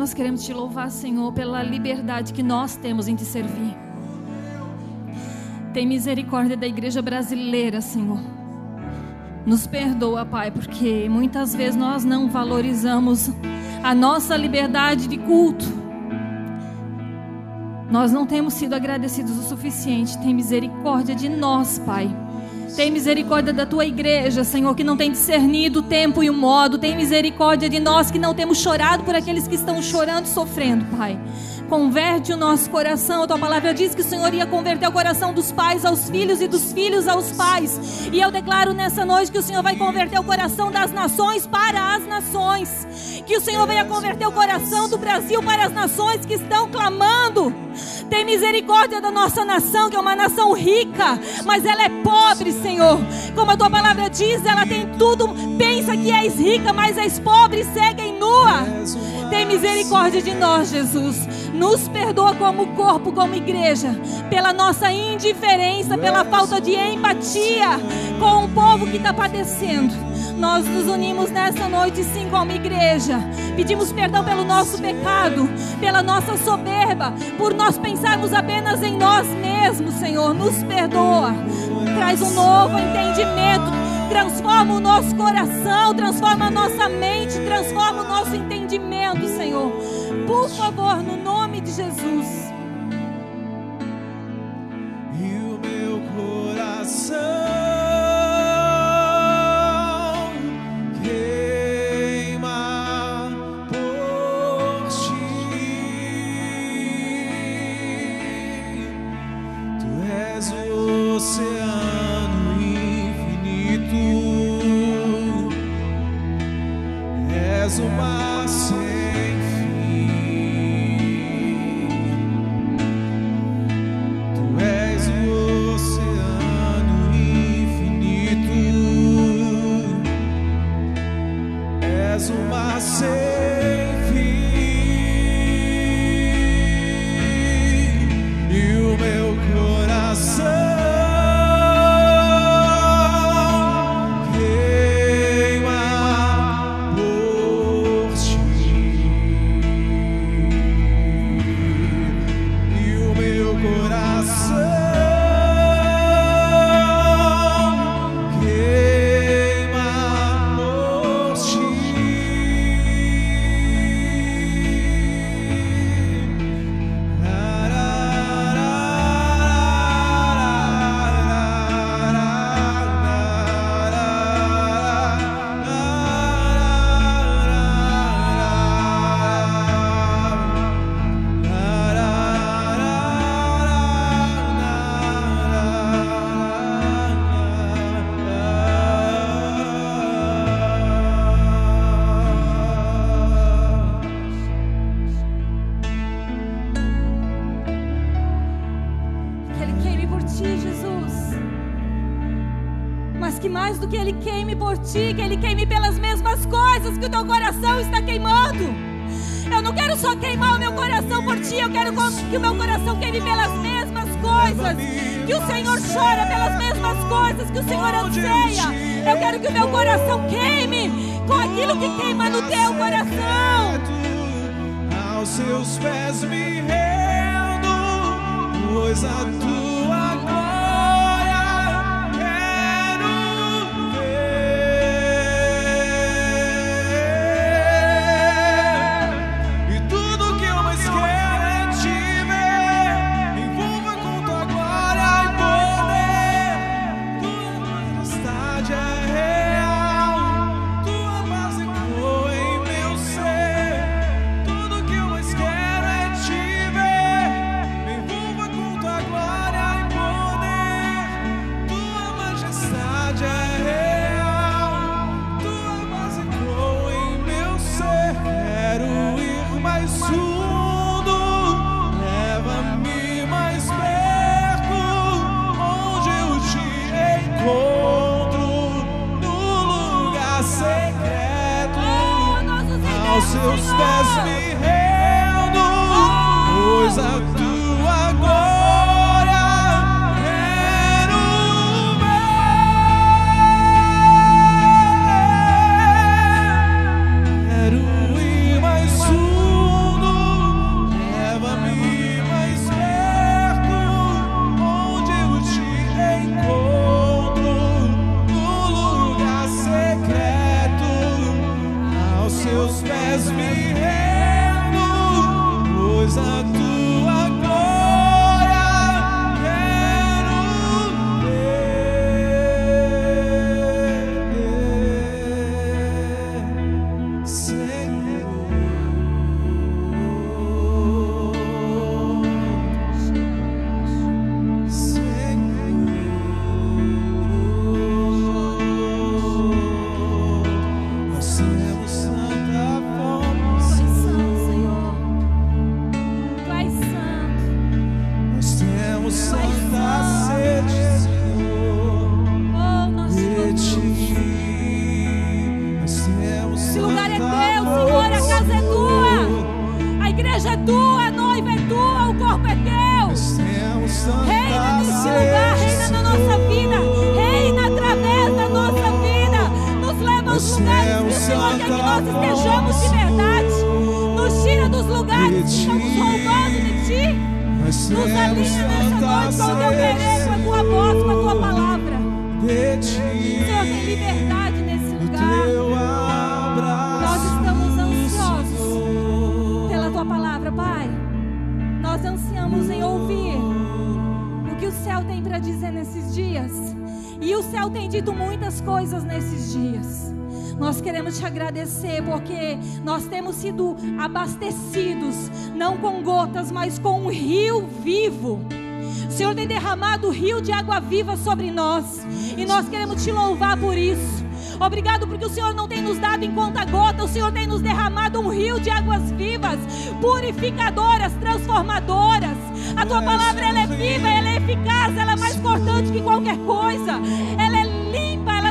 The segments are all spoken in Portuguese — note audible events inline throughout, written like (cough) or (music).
Nós queremos te louvar, Senhor, pela liberdade que nós temos em te servir. Tem misericórdia da igreja brasileira, Senhor. Nos perdoa, Pai, porque muitas vezes nós não valorizamos a nossa liberdade de culto. Nós não temos sido agradecidos o suficiente. Tem misericórdia de nós, Pai. Tem misericórdia da tua igreja, Senhor, que não tem discernido o tempo e o modo. Tem misericórdia de nós que não temos chorado por aqueles que estão chorando, sofrendo, Pai. Converte o nosso coração. A tua palavra diz que o Senhor ia converter o coração dos pais aos filhos e dos filhos aos pais. E eu declaro nessa noite que o Senhor vai converter o coração das nações para as nações. Que o Senhor venha converter o coração do Brasil para as nações que estão clamando. Tem misericórdia da nossa nação, que é uma nação rica, mas ela é pobre, Senhor. Como a tua palavra diz, ela tem tudo, pensa que és rica, mas és pobre e segue nua. Tem misericórdia de nós, Jesus. Nos perdoa como corpo, como igreja, pela nossa indiferença, pela falta de empatia com o povo que está padecendo. Nós nos unimos nessa noite, sim, como igreja. Pedimos perdão pelo nosso pecado, pela nossa soberba, por nós pensarmos apenas em nós mesmos, Senhor. Nos perdoa. Traz um novo entendimento. Transforma o nosso coração, transforma a nossa mente, transforma o nosso entendimento, Senhor. Por favor, no nome de Jesus. E o meu coração que o meu coração queime pelas mesmas coisas. Que o Senhor chora pelas mesmas coisas que o Senhor anseia. Eu quero que o meu coração queime com aquilo que queima no teu coração. aos seus pés me rendo, pois a tua mais fundo, muitas coisas nesses dias. Nós queremos te agradecer porque nós temos sido abastecidos, não com gotas, mas com um rio vivo. O Senhor tem derramado o rio de água viva sobre nós. E nós queremos te louvar por isso. Obrigado porque o Senhor não tem nos dado em conta gota, o Senhor tem nos derramado um rio de águas vivas, purificadoras, transformadoras. A tua palavra ela é viva, ela é eficaz, ela é mais cortante que qualquer coisa. Ela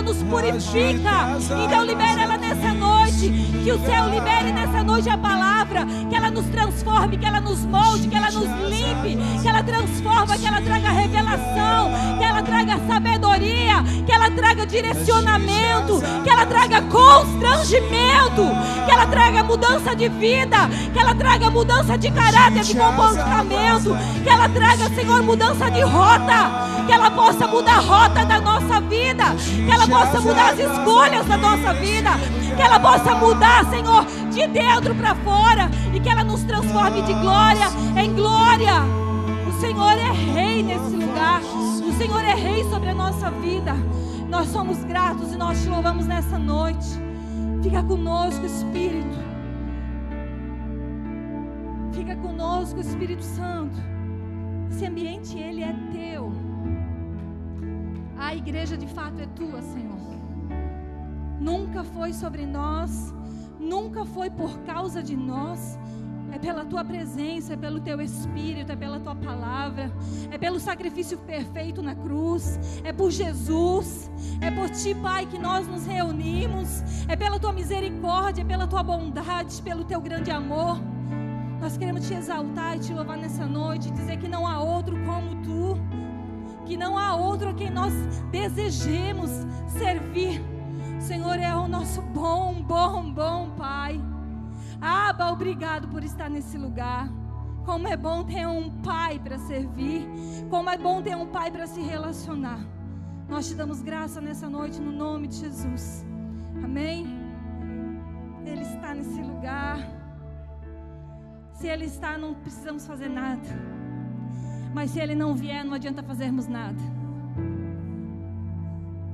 nos purifica. Então libera ela nessa noite, que o céu libere nessa noite a palavra, que ela nos transforme, que ela nos molde, que ela nos limpe, que ela transforma, que ela traga revelação, que ela traga sabedoria, que ela traga direcionamento, que ela traga constrangimento, que ela traga mudança de vida, que ela traga mudança de caráter, de comportamento, que ela traga, Senhor, mudança de rota, que ela possa mudar a rota da nossa vida, que ela possa mudar as escolhas da nossa vida, que ela possa mudar, Senhor, de dentro para fora e que ela nos transforme de glória em glória. O Senhor é rei nesse lugar. Senhor é rei sobre a nossa vida. Nós somos gratos e nós te louvamos nessa noite. Fica conosco, Espírito. Fica conosco, Espírito Santo. Esse ambiente, ele é teu. A igreja de fato é tua, Senhor. Nunca foi sobre nós, nunca foi por causa de nós. É pela tua presença, é pelo teu espírito, é pela tua palavra, é pelo sacrifício perfeito na cruz, é por Jesus, é por ti, Pai, que nós nos reunimos, é pela tua misericórdia, é pela tua bondade, pelo teu grande amor. Nós queremos te exaltar e te louvar nessa noite, dizer que não há outro como tu, que não há outro a quem nós desejemos servir. Senhor é o nosso bom, bom, bom Pai. Aba, obrigado por estar nesse lugar. Como é bom ter um pai para servir. Como é bom ter um pai para se relacionar. Nós te damos graça nessa noite no nome de Jesus. Amém? Ele está nesse lugar. Se ele está, não precisamos fazer nada. Mas se ele não vier, não adianta fazermos nada.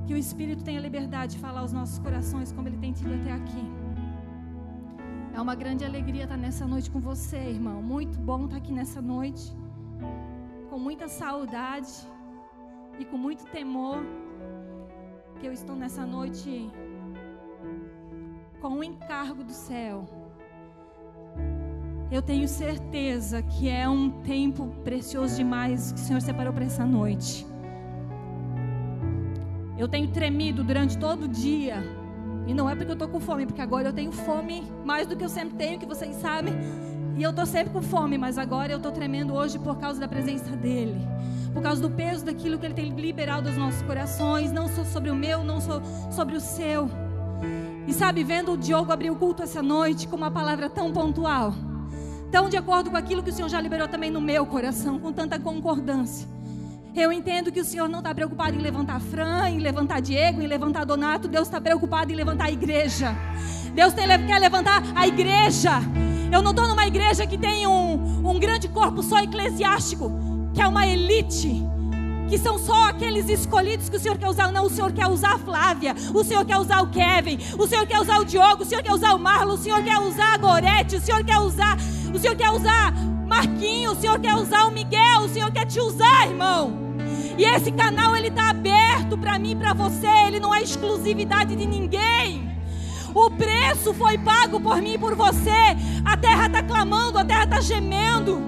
Que o Espírito tenha liberdade de falar aos nossos corações como ele tem tido até aqui. É uma grande alegria estar nessa noite com você, irmão. Muito bom estar aqui nessa noite. Com muita saudade e com muito temor. Que eu estou nessa noite com o encargo do céu. Eu tenho certeza que é um tempo precioso demais que o Senhor separou para essa noite. Eu tenho tremido durante todo o dia. E não é porque eu estou com fome, porque agora eu tenho fome mais do que eu sempre tenho, que vocês sabem. E eu estou sempre com fome, mas agora eu estou tremendo hoje por causa da presença dEle. Por causa do peso daquilo que Ele tem liberado aos nossos corações. Não só sobre o meu, não só sobre o seu. E sabe, vendo o Diogo abrir o culto essa noite com uma palavra tão pontual, tão de acordo com aquilo que o Senhor já liberou também no meu coração, com tanta concordância. Eu entendo que o Senhor não está preocupado em levantar Fran, em levantar Diego, em levantar Donato. Deus está preocupado em levantar a igreja. Deus tem, quer levantar a igreja. Eu não estou numa igreja que tem um, um grande corpo só eclesiástico, que é uma elite, que são só aqueles escolhidos que o Senhor quer usar. Não, o Senhor quer usar a Flávia, o Senhor quer usar o Kevin, o Senhor quer usar o Diogo, o Senhor quer usar o Marlon, o Senhor quer usar a Gorete, o Senhor quer usar, o Senhor quer usar Marquinho, o Senhor quer usar o Miguel, o Senhor quer te usar, irmão. E esse canal ele está aberto para mim e para você, ele não é exclusividade de ninguém. O preço foi pago por mim e por você. A terra está clamando, a terra está gemendo.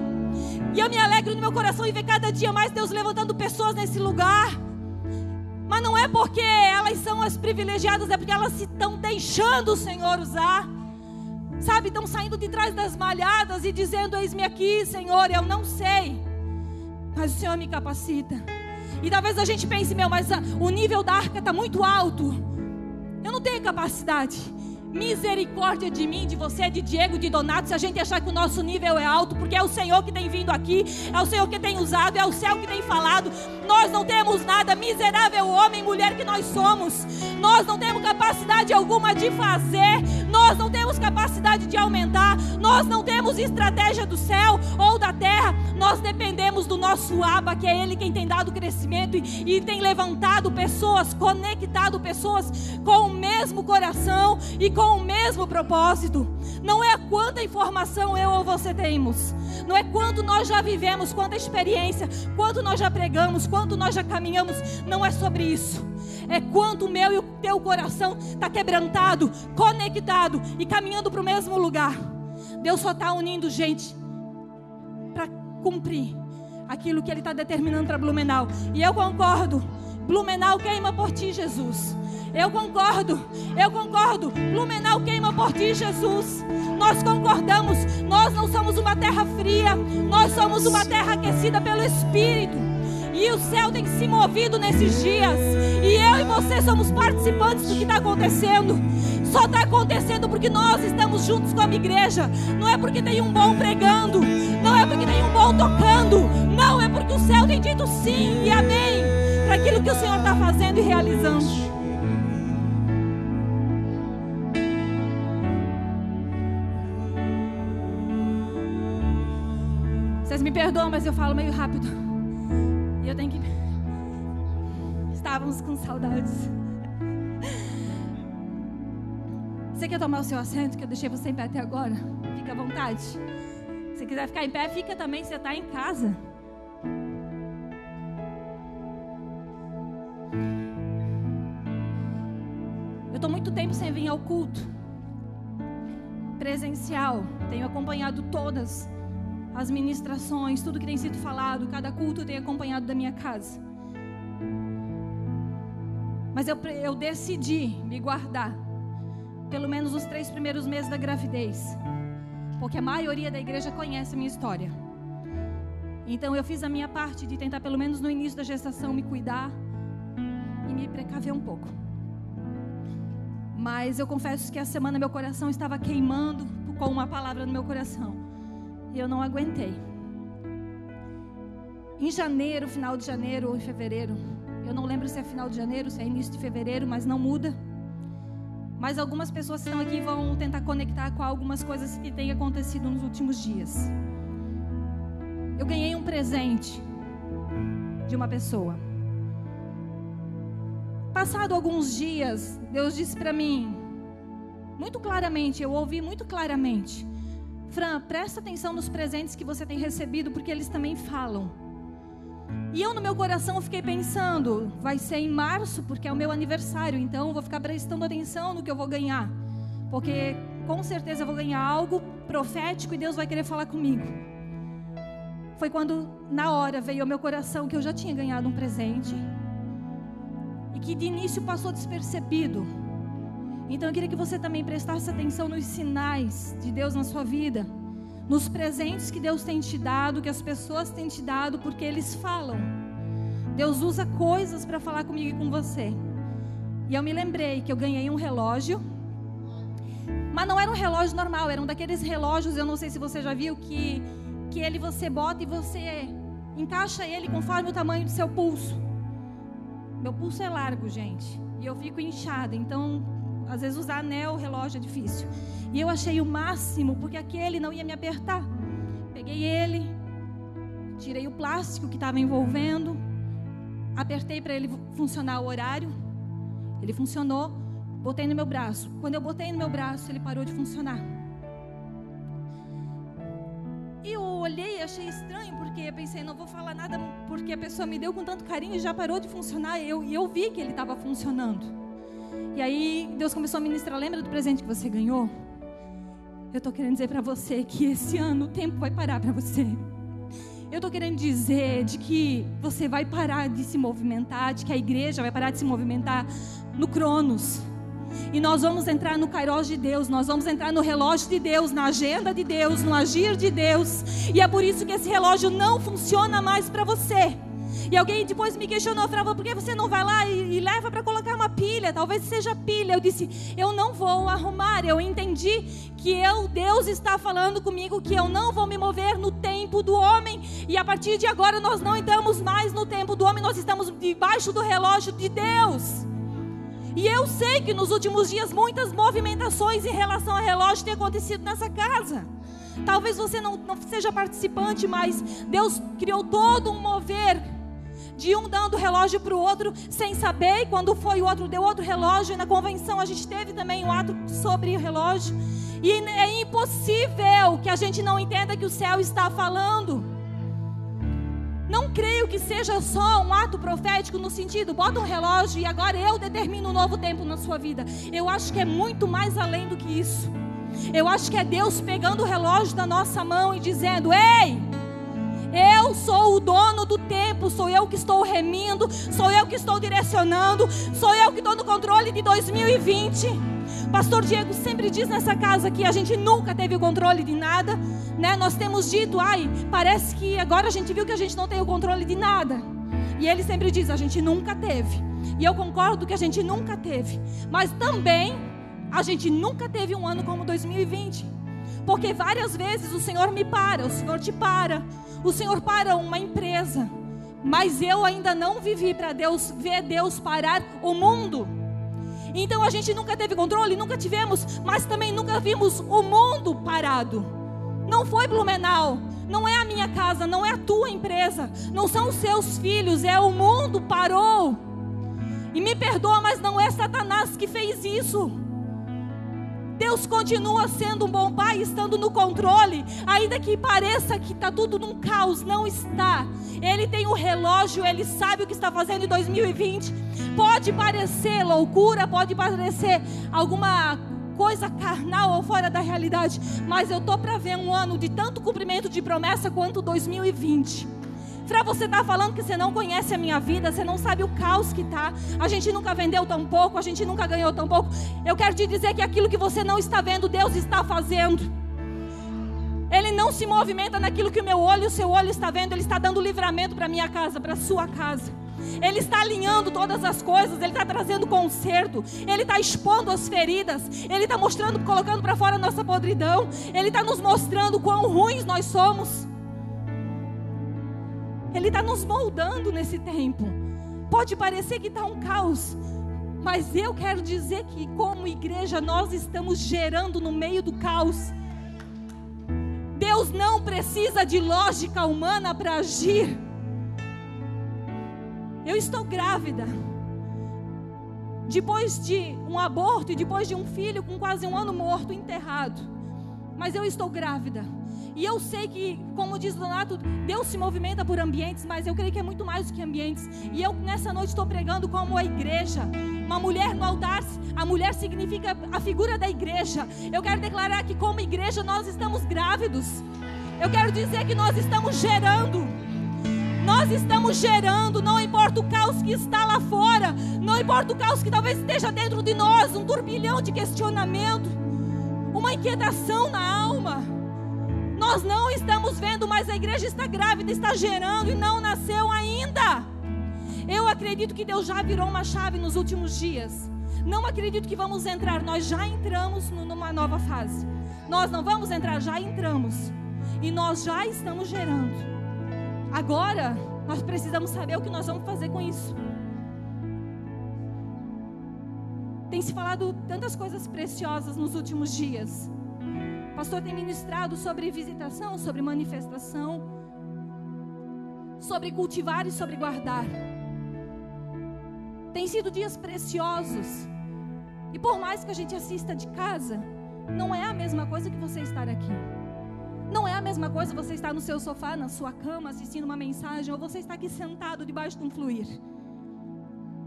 E eu me alegro no meu coração em ver cada dia mais Deus levantando pessoas nesse lugar. Mas não é porque elas são as privilegiadas, é porque elas se estão deixando o Senhor usar. Sabe, estão saindo de trás das malhadas e dizendo: Eis-me aqui, Senhor, eu não sei. Mas o Senhor me capacita. E talvez a gente pense, meu, mas a, o nível da arca está muito alto. Eu não tenho capacidade. Misericórdia de mim, de você, de Diego, de Donato, se a gente achar que o nosso nível é alto, porque é o Senhor que tem vindo aqui, é o Senhor que tem usado, é o céu que tem falado. Nós não temos nada, miserável homem, mulher que nós somos. Nós não temos capacidade alguma de fazer, nós não temos capacidade de aumentar, nós não temos estratégia do céu ou da terra. Nós dependemos do nosso Aba, que é Ele quem tem dado crescimento e, e tem levantado pessoas, conectado pessoas com o mesmo coração e com o mesmo propósito. Não é quanta informação eu ou você temos, não é quanto nós já vivemos, quanta experiência, quanto nós já pregamos, quanto nós já caminhamos. Não é sobre isso. É quanto o meu e o teu coração está quebrantado, conectado e caminhando para o mesmo lugar. Deus só está unindo gente para cumprir aquilo que Ele está determinando para Blumenau. E eu concordo. Blumenau queima por ti, Jesus. Eu concordo, eu concordo. Blumenau queima por ti, Jesus. Nós concordamos. Nós não somos uma terra fria, nós somos uma terra aquecida pelo Espírito. E o céu tem se movido nesses dias. E eu e você somos participantes do que está acontecendo. Só está acontecendo porque nós estamos juntos com a igreja. Não é porque tem um bom pregando. Não é porque tem um bom tocando. Não, é porque o céu tem dito sim e amém para aquilo que o Senhor está fazendo e realizando. Vocês me perdoam, mas eu falo meio rápido. Eu tenho que. (laughs) Estávamos com saudades. Você quer tomar o seu assento, que eu deixei você em pé até agora? Fica à vontade. Se quiser ficar em pé, fica também, você está em casa. Eu estou muito tempo sem vir ao culto presencial. Tenho acompanhado todas as ministrações, tudo que tem sido falado, cada culto tenho acompanhado da minha casa. Mas eu, eu decidi me guardar, pelo menos os três primeiros meses da gravidez, porque a maioria da igreja conhece a minha história. Então eu fiz a minha parte de tentar, pelo menos no início da gestação, me cuidar e me precaver um pouco. Mas eu confesso que a semana meu coração estava queimando com uma palavra no meu coração. E eu não aguentei. Em janeiro, final de janeiro ou em fevereiro, eu não lembro se é final de janeiro, se é início de fevereiro, mas não muda. Mas algumas pessoas que estão aqui vão tentar conectar com algumas coisas que têm acontecido nos últimos dias. Eu ganhei um presente de uma pessoa. Passado alguns dias, Deus disse para mim, muito claramente, eu ouvi muito claramente: Fran, presta atenção nos presentes que você tem recebido, porque eles também falam. E eu no meu coração fiquei pensando, vai ser em março, porque é o meu aniversário, então eu vou ficar prestando atenção no que eu vou ganhar. Porque com certeza eu vou ganhar algo profético e Deus vai querer falar comigo. Foi quando na hora veio ao meu coração que eu já tinha ganhado um presente e que de início passou despercebido. Então eu queria que você também prestasse atenção nos sinais de Deus na sua vida, nos presentes que Deus tem te dado, que as pessoas têm te dado, porque eles falam. Deus usa coisas para falar comigo e com você. E eu me lembrei que eu ganhei um relógio, mas não era um relógio normal, era um daqueles relógios, eu não sei se você já viu, que, que ele você bota e você encaixa ele conforme o tamanho do seu pulso. Meu pulso é largo, gente, e eu fico inchada, então às vezes usar anel, relógio é difícil. E eu achei o máximo, porque aquele não ia me apertar. Peguei ele, tirei o plástico que estava envolvendo, apertei para ele funcionar o horário. Ele funcionou, botei no meu braço. Quando eu botei no meu braço, ele parou de funcionar. E eu olhei e achei estranho, porque eu pensei, não vou falar nada, porque a pessoa me deu com tanto carinho e já parou de funcionar. Eu, e eu vi que ele estava funcionando. E aí Deus começou a ministrar. Lembra do presente que você ganhou? Eu estou querendo dizer para você que esse ano o tempo vai parar para você. Eu estou querendo dizer de que você vai parar de se movimentar, de que a igreja vai parar de se movimentar no Cronos. E nós vamos entrar no Kairos de Deus, nós vamos entrar no relógio de Deus, na agenda de Deus, no agir de Deus. E é por isso que esse relógio não funciona mais para você. E alguém depois me questionou, falava, por que você não vai lá e, e leva para colocar uma pilha? Talvez seja pilha. Eu disse, eu não vou arrumar. Eu entendi que eu, Deus está falando comigo que eu não vou me mover no tempo do homem. E a partir de agora nós não estamos mais no tempo do homem, nós estamos debaixo do relógio de Deus. E eu sei que nos últimos dias muitas movimentações em relação ao relógio têm acontecido nessa casa. Talvez você não, não seja participante, mas Deus criou todo um mover de um dando relógio para o outro sem saber. E quando foi o outro deu outro relógio. E na convenção a gente teve também um ato sobre o relógio. E é impossível que a gente não entenda que o céu está falando. Não creio que seja só um ato profético no sentido, bota um relógio e agora eu determino um novo tempo na sua vida. Eu acho que é muito mais além do que isso. Eu acho que é Deus pegando o relógio da nossa mão e dizendo: Ei, eu sou o dono do tempo, sou eu que estou remindo, sou eu que estou direcionando, sou eu que estou no controle de 2020. Pastor Diego sempre diz nessa casa que a gente nunca teve o controle de nada, né? Nós temos dito, ai, parece que agora a gente viu que a gente não tem o controle de nada. E ele sempre diz, a gente nunca teve. E eu concordo que a gente nunca teve. Mas também a gente nunca teve um ano como 2020. Porque várias vezes o Senhor me para, o Senhor te para, o Senhor para uma empresa. Mas eu ainda não vivi para Deus ver Deus parar o mundo. Então a gente nunca teve controle, nunca tivemos, mas também nunca vimos o mundo parado. Não foi Blumenau, não é a minha casa, não é a tua empresa, não são os seus filhos, é o mundo parou. E me perdoa, mas não é Satanás que fez isso. Deus continua sendo um bom pai, estando no controle, ainda que pareça que está tudo num caos, não está. Ele tem o um relógio, ele sabe o que está fazendo em 2020. Pode parecer loucura, pode parecer alguma coisa carnal ou fora da realidade, mas eu tô para ver um ano de tanto cumprimento de promessa quanto 2020. Para você estar tá falando que você não conhece a minha vida, você não sabe o caos que tá. A gente nunca vendeu tão pouco, a gente nunca ganhou tão pouco. Eu quero te dizer que aquilo que você não está vendo, Deus está fazendo. Ele não se movimenta naquilo que o meu olho e o seu olho está vendo, ele está dando livramento para minha casa, para sua casa. Ele está alinhando todas as coisas, Ele está trazendo conserto, Ele está expondo as feridas, Ele está mostrando, colocando para fora a nossa podridão, Ele está nos mostrando quão ruins nós somos. Ele está nos moldando nesse tempo. Pode parecer que está um caos, mas eu quero dizer que, como igreja, nós estamos gerando no meio do caos. Deus não precisa de lógica humana para agir. Eu estou grávida. Depois de um aborto e depois de um filho com quase um ano morto, enterrado. Mas eu estou grávida. E eu sei que, como diz Donato, Deus se movimenta por ambientes, mas eu creio que é muito mais do que ambientes. E eu nessa noite estou pregando como a igreja. Uma mulher no altar, a mulher significa a figura da igreja. Eu quero declarar que, como igreja, nós estamos grávidos. Eu quero dizer que nós estamos gerando. Nós estamos gerando, não importa o caos que está lá fora, não importa o caos que talvez esteja dentro de nós, um turbilhão de questionamento, uma inquietação na alma. Nós não estamos vendo, mas a igreja está grávida, está gerando e não nasceu ainda. Eu acredito que Deus já virou uma chave nos últimos dias. Não acredito que vamos entrar, nós já entramos numa nova fase. Nós não vamos entrar, já entramos. E nós já estamos gerando. Agora, nós precisamos saber o que nós vamos fazer com isso. Tem se falado tantas coisas preciosas nos últimos dias pastor tem ministrado sobre visitação, sobre manifestação, sobre cultivar e sobre guardar. Tem sido dias preciosos. E por mais que a gente assista de casa, não é a mesma coisa que você estar aqui. Não é a mesma coisa você estar no seu sofá, na sua cama, assistindo uma mensagem, ou você estar aqui sentado debaixo de um fluir.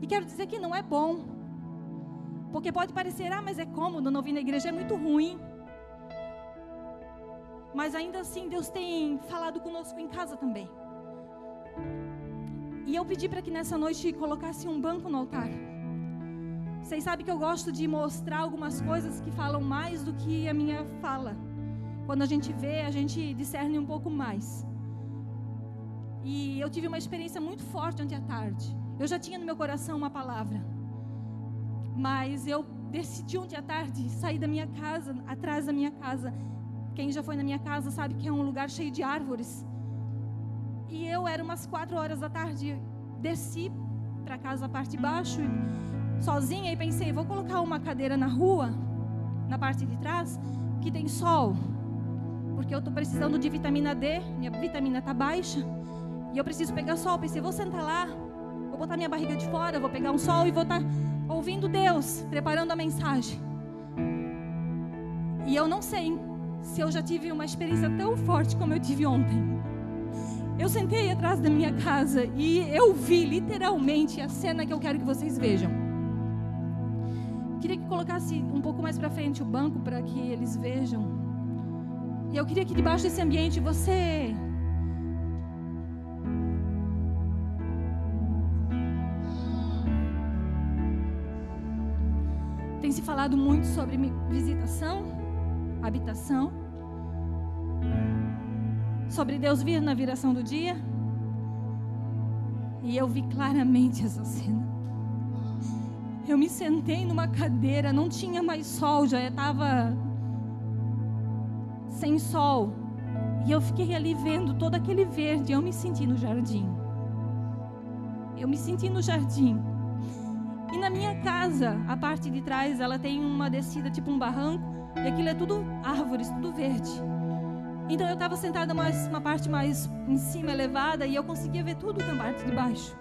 E quero dizer que não é bom. Porque pode parecer, ah, mas é cômodo, não vir na igreja é muito ruim. Mas ainda assim, Deus tem falado conosco em casa também. E eu pedi para que nessa noite colocasse um banco no altar. Vocês sabem que eu gosto de mostrar algumas coisas que falam mais do que a minha fala. Quando a gente vê, a gente discerne um pouco mais. E eu tive uma experiência muito forte ontem à tarde. Eu já tinha no meu coração uma palavra. Mas eu decidi ontem à tarde sair da minha casa, atrás da minha casa. Quem já foi na minha casa sabe que é um lugar cheio de árvores. E eu era umas quatro horas da tarde, desci para casa a parte de baixo, sozinha e pensei, vou colocar uma cadeira na rua, na parte de trás, que tem sol, porque eu estou precisando de vitamina D, minha vitamina está baixa e eu preciso pegar sol. Pensei, vou sentar lá, vou botar minha barriga de fora, vou pegar um sol e vou estar tá ouvindo Deus, preparando a mensagem. E eu não sei se eu já tive uma experiência tão forte como eu tive ontem. Eu sentei atrás da minha casa e eu vi literalmente a cena que eu quero que vocês vejam. Queria que colocasse um pouco mais para frente o banco para que eles vejam. E eu queria que debaixo desse ambiente você Tem se falado muito sobre visitação, habitação sobre Deus vir na viração do dia. E eu vi claramente essa cena. Eu me sentei numa cadeira, não tinha mais sol, já estava sem sol. E eu fiquei ali vendo todo aquele verde. Eu me senti no jardim. Eu me senti no jardim. E na minha casa, a parte de trás, ela tem uma descida tipo um barranco. E aquilo é tudo árvores, tudo verde. Então eu estava sentada mais uma parte mais em cima, elevada, e eu conseguia ver tudo na parte de baixo.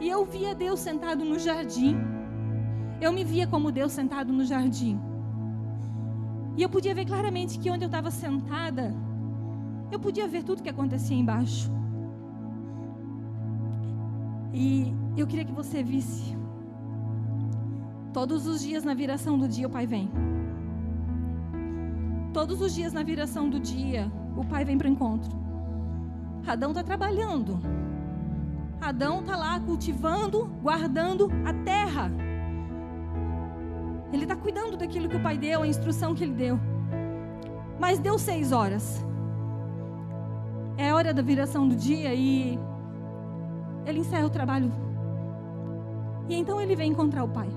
E eu via Deus sentado no jardim. Eu me via como Deus sentado no jardim. E eu podia ver claramente que onde eu estava sentada, eu podia ver tudo que acontecia embaixo. E eu queria que você visse. Todos os dias na viração do dia o Pai vem. Todos os dias na viração do dia, o pai vem para o encontro. Adão está trabalhando. Adão está lá cultivando, guardando a terra. Ele está cuidando daquilo que o pai deu, a instrução que ele deu. Mas deu seis horas. É hora da viração do dia e ele encerra o trabalho. E então ele vem encontrar o pai.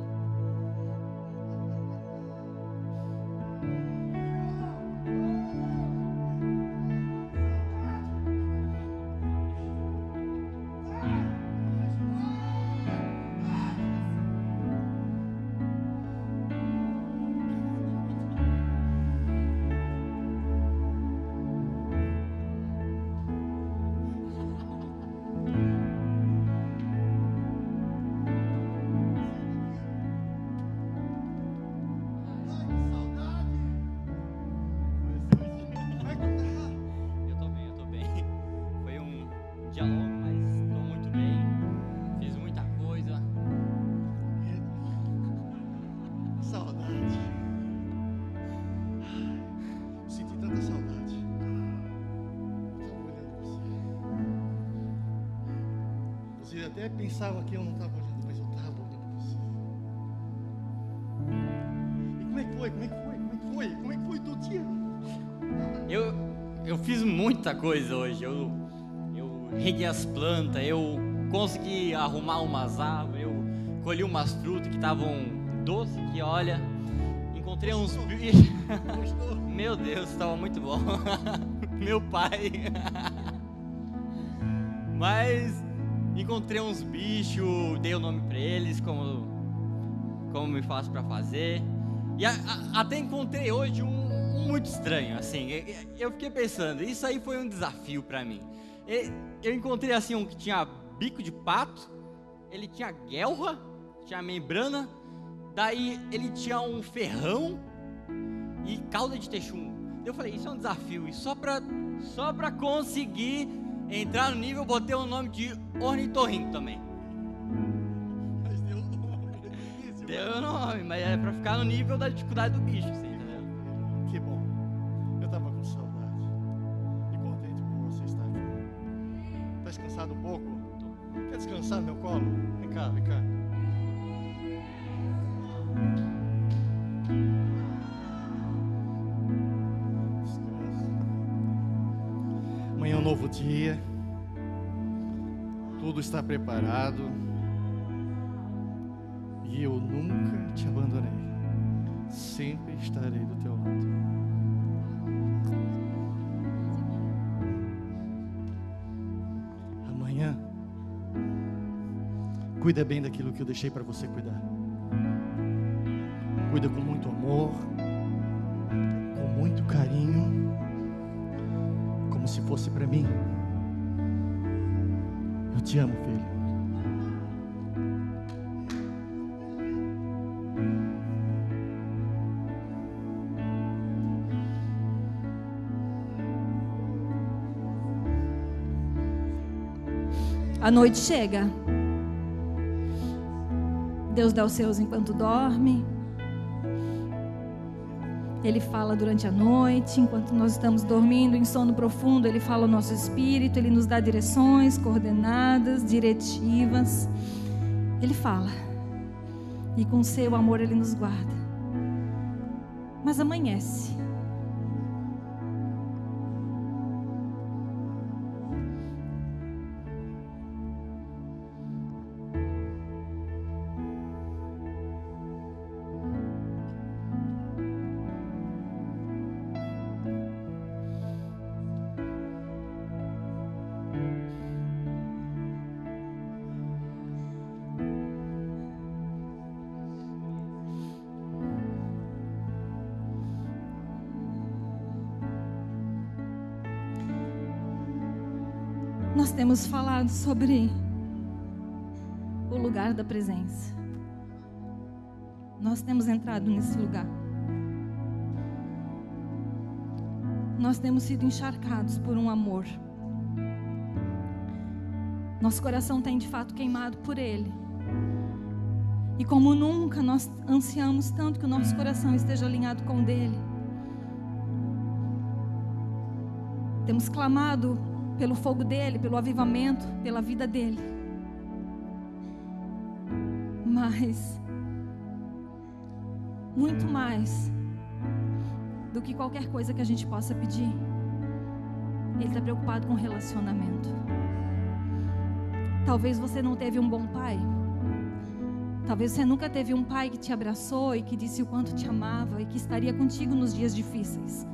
Eu, fiz muita coisa hoje. Eu, eu reguei as plantas, eu consegui arrumar umas árvores, eu colhi umas frutas que estavam doces, que olha, encontrei uns bichos. (laughs) Meu Deus, estava muito bom. (laughs) Meu pai. (laughs) Mas Encontrei uns bichos, dei o nome para eles, como, como me faço para fazer. E a, a, até encontrei hoje um, muito estranho, assim. Eu fiquei pensando, isso aí foi um desafio para mim. Eu encontrei assim um que tinha bico de pato, ele tinha guelra, tinha membrana, daí ele tinha um ferrão e cauda de texugo. Eu falei, isso é um desafio, e só para só para conseguir entrar no nível, botei o nome de ornitorrinco também. Mas deu nome. Deu o nome, mas é pra ficar no nível da dificuldade do bicho, assim, Descansado um pouco? Quer descansar no meu colo? Vem cá, vem cá. Amanhã é um novo dia. Tudo está preparado. E eu nunca te abandonei. Sempre estarei do teu lado. Amanhã, cuida bem daquilo que eu deixei para você cuidar. Cuida com muito amor, com muito carinho, como se fosse para mim. Eu te amo, filho. A noite chega. Deus dá os seus enquanto dorme. Ele fala durante a noite, enquanto nós estamos dormindo em sono profundo, ele fala ao nosso espírito, ele nos dá direções, coordenadas, diretivas. Ele fala. E com seu amor ele nos guarda. Mas amanhece. Sobre o lugar da presença. Nós temos entrado nesse lugar. Nós temos sido encharcados por um amor. Nosso coração tem de fato queimado por Ele. E como nunca nós ansiamos tanto que o nosso coração esteja alinhado com o dele. Temos clamado pelo fogo dele, pelo avivamento, pela vida dele. Mas, muito mais do que qualquer coisa que a gente possa pedir, ele está preocupado com relacionamento. Talvez você não teve um bom pai. Talvez você nunca teve um pai que te abraçou e que disse o quanto te amava e que estaria contigo nos dias difíceis.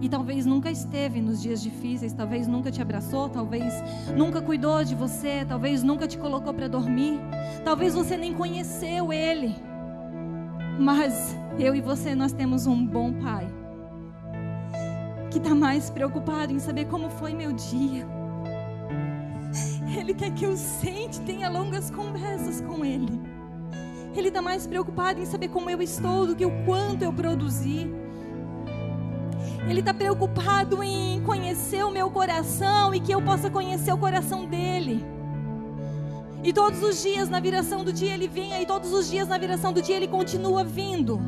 E talvez nunca esteve nos dias difíceis, talvez nunca te abraçou, talvez nunca cuidou de você, talvez nunca te colocou para dormir, talvez você nem conheceu ele. Mas eu e você, nós temos um bom pai que está mais preocupado em saber como foi meu dia. Ele quer que eu sente, tenha longas conversas com ele. Ele está mais preocupado em saber como eu estou do que o quanto eu produzi. Ele está preocupado em conhecer o meu coração e que eu possa conhecer o coração dele. E todos os dias na viração do dia ele vem, e todos os dias na viração do dia ele continua vindo.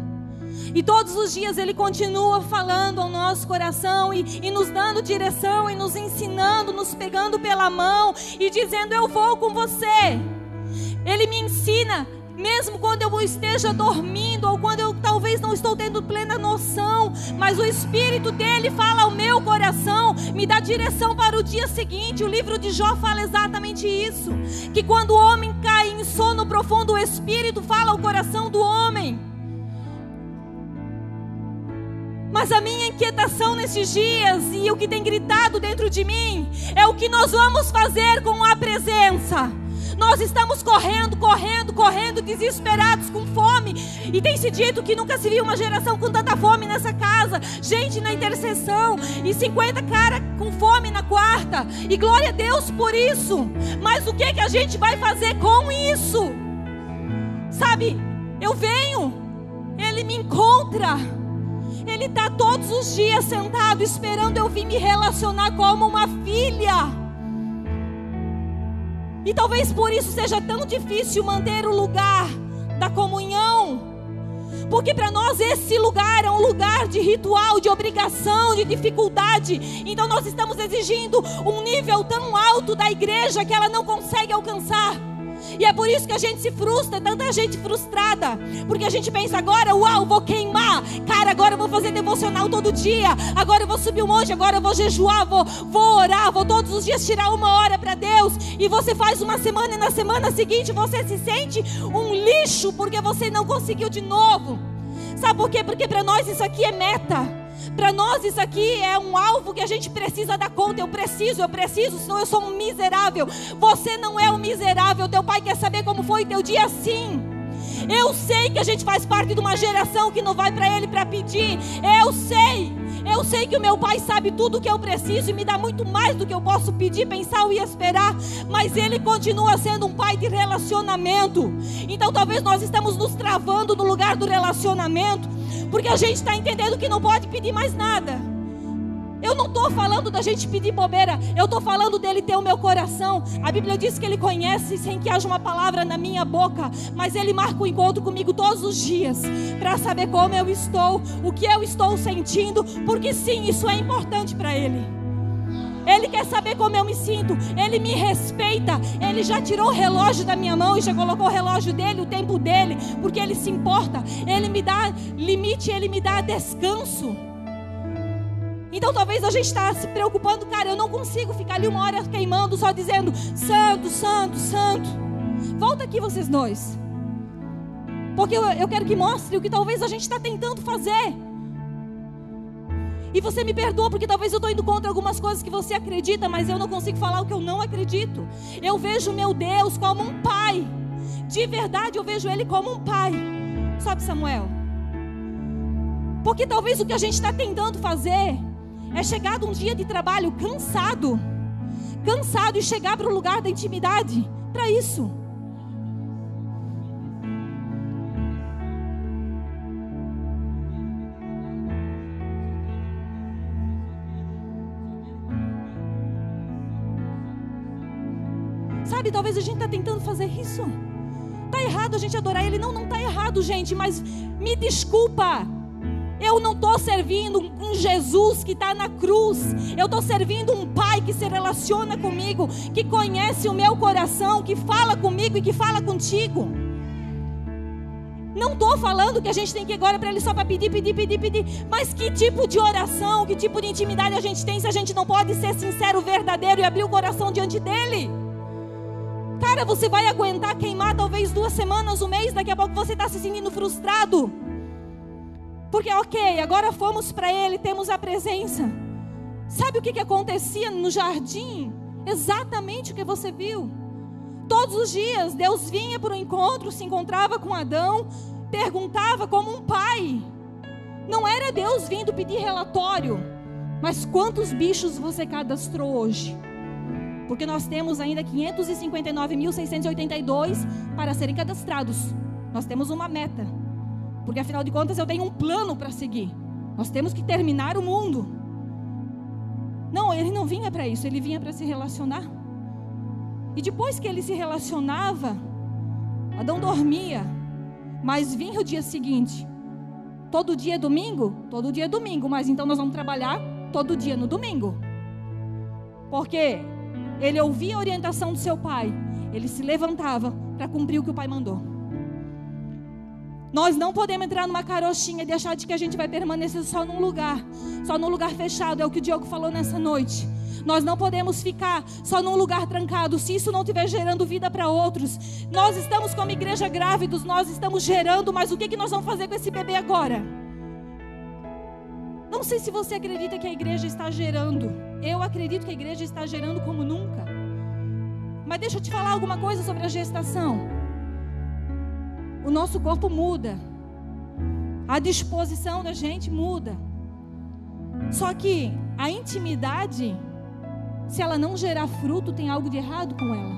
E todos os dias ele continua falando ao nosso coração e, e, nos dando direção e nos ensinando, nos pegando pela mão e dizendo: Eu vou com você. Ele me ensina mesmo quando eu esteja dormindo ou quando eu talvez não estou tendo plena noção, mas o Espírito dele fala ao meu coração, me dá direção para o dia seguinte. O livro de Jó fala exatamente isso: que quando o homem cai em sono profundo, o Espírito fala ao coração do homem. Mas a minha inquietação nesses dias e o que tem gritado dentro de mim é o que nós vamos fazer com a presença. Nós estamos correndo, correndo, correndo, desesperados, com fome. E tem se dito que nunca se viu uma geração com tanta fome nessa casa. Gente na intercessão. E 50 cara com fome na quarta. E glória a Deus por isso. Mas o que, que a gente vai fazer com isso? Sabe, eu venho, ele me encontra. Ele está todos os dias sentado esperando eu vir me relacionar como uma filha. E talvez por isso seja tão difícil manter o lugar da comunhão. Porque para nós esse lugar é um lugar de ritual, de obrigação, de dificuldade. Então nós estamos exigindo um nível tão alto da igreja que ela não consegue alcançar. E é por isso que a gente se frustra, tanta gente frustrada. Porque a gente pensa agora, uau, vou queimar. Cara, agora eu vou fazer devocional todo dia. Agora eu vou subir um monte, agora eu vou jejuar, vou, vou orar, vou todos os dias tirar uma hora para Deus. E você faz uma semana e na semana seguinte você se sente um lixo porque você não conseguiu de novo. Sabe por quê? Porque para nós isso aqui é meta. Para nós isso aqui é um alvo que a gente precisa dar conta. Eu preciso, eu preciso, senão eu sou um miserável. Você não é um miserável. Teu pai quer saber como foi teu dia sim. Eu sei que a gente faz parte de uma geração que não vai para ele para pedir. Eu sei. Eu sei que o meu pai sabe tudo o que eu preciso e me dá muito mais do que eu posso pedir, pensar e esperar, mas ele continua sendo um pai de relacionamento. Então talvez nós estamos nos travando no lugar do relacionamento, porque a gente está entendendo que não pode pedir mais nada. Eu não estou falando da gente pedir bobeira, eu estou falando dele ter o meu coração. A Bíblia diz que ele conhece sem que haja uma palavra na minha boca, mas ele marca o um encontro comigo todos os dias para saber como eu estou, o que eu estou sentindo, porque sim, isso é importante para ele. Ele quer saber como eu me sinto. Ele me respeita. Ele já tirou o relógio da minha mão e já colocou o relógio dele, o tempo dele, porque ele se importa. Ele me dá limite, ele me dá descanso. Então talvez a gente está se preocupando, cara, eu não consigo ficar ali uma hora queimando, só dizendo santo, santo, santo. Volta aqui vocês dois. Porque eu, eu quero que mostre o que talvez a gente está tentando fazer. E você me perdoa porque talvez eu estou indo contra algumas coisas que você acredita, mas eu não consigo falar o que eu não acredito. Eu vejo meu Deus como um pai. De verdade, eu vejo ele como um pai. Sabe, Samuel? Porque talvez o que a gente está tentando fazer é chegar um dia de trabalho cansado, cansado e chegar para o lugar da intimidade para isso. Sabe, talvez a gente está tentando fazer isso. Está errado a gente adorar Ele. Não, não está errado, gente, mas me desculpa. Eu não estou servindo um Jesus que está na cruz. Eu estou servindo um Pai que se relaciona comigo, que conhece o meu coração, que fala comigo e que fala contigo. Não estou falando que a gente tem que ir agora para Ele só para pedir, pedir, pedir, pedir. Mas que tipo de oração, que tipo de intimidade a gente tem se a gente não pode ser sincero, verdadeiro e abrir o coração diante dEle? Cara, você vai aguentar queimar talvez duas semanas, um mês, daqui a pouco você está se sentindo frustrado. Porque, ok, agora fomos para Ele, temos a presença. Sabe o que, que acontecia no jardim? Exatamente o que você viu. Todos os dias, Deus vinha para o encontro, se encontrava com Adão, perguntava como um pai. Não era Deus vindo pedir relatório, mas quantos bichos você cadastrou hoje? Porque nós temos ainda 559.682 para serem cadastrados. Nós temos uma meta. Porque afinal de contas eu tenho um plano para seguir. Nós temos que terminar o mundo. Não, ele não vinha para isso, ele vinha para se relacionar. E depois que ele se relacionava, Adão dormia, mas vinha o dia seguinte. Todo dia é domingo? Todo dia é domingo, mas então nós vamos trabalhar todo dia no domingo. Porque ele ouvia a orientação do seu pai, ele se levantava para cumprir o que o pai mandou. Nós não podemos entrar numa carochinha e deixar de que a gente vai permanecer só num lugar, só num lugar fechado, é o que o Diogo falou nessa noite. Nós não podemos ficar só num lugar trancado, se isso não estiver gerando vida para outros. Nós estamos como igreja grávidos, nós estamos gerando, mas o que, que nós vamos fazer com esse bebê agora? Não sei se você acredita que a igreja está gerando. Eu acredito que a igreja está gerando como nunca. Mas deixa eu te falar alguma coisa sobre a gestação. O nosso corpo muda. A disposição da gente muda. Só que a intimidade, se ela não gerar fruto, tem algo de errado com ela.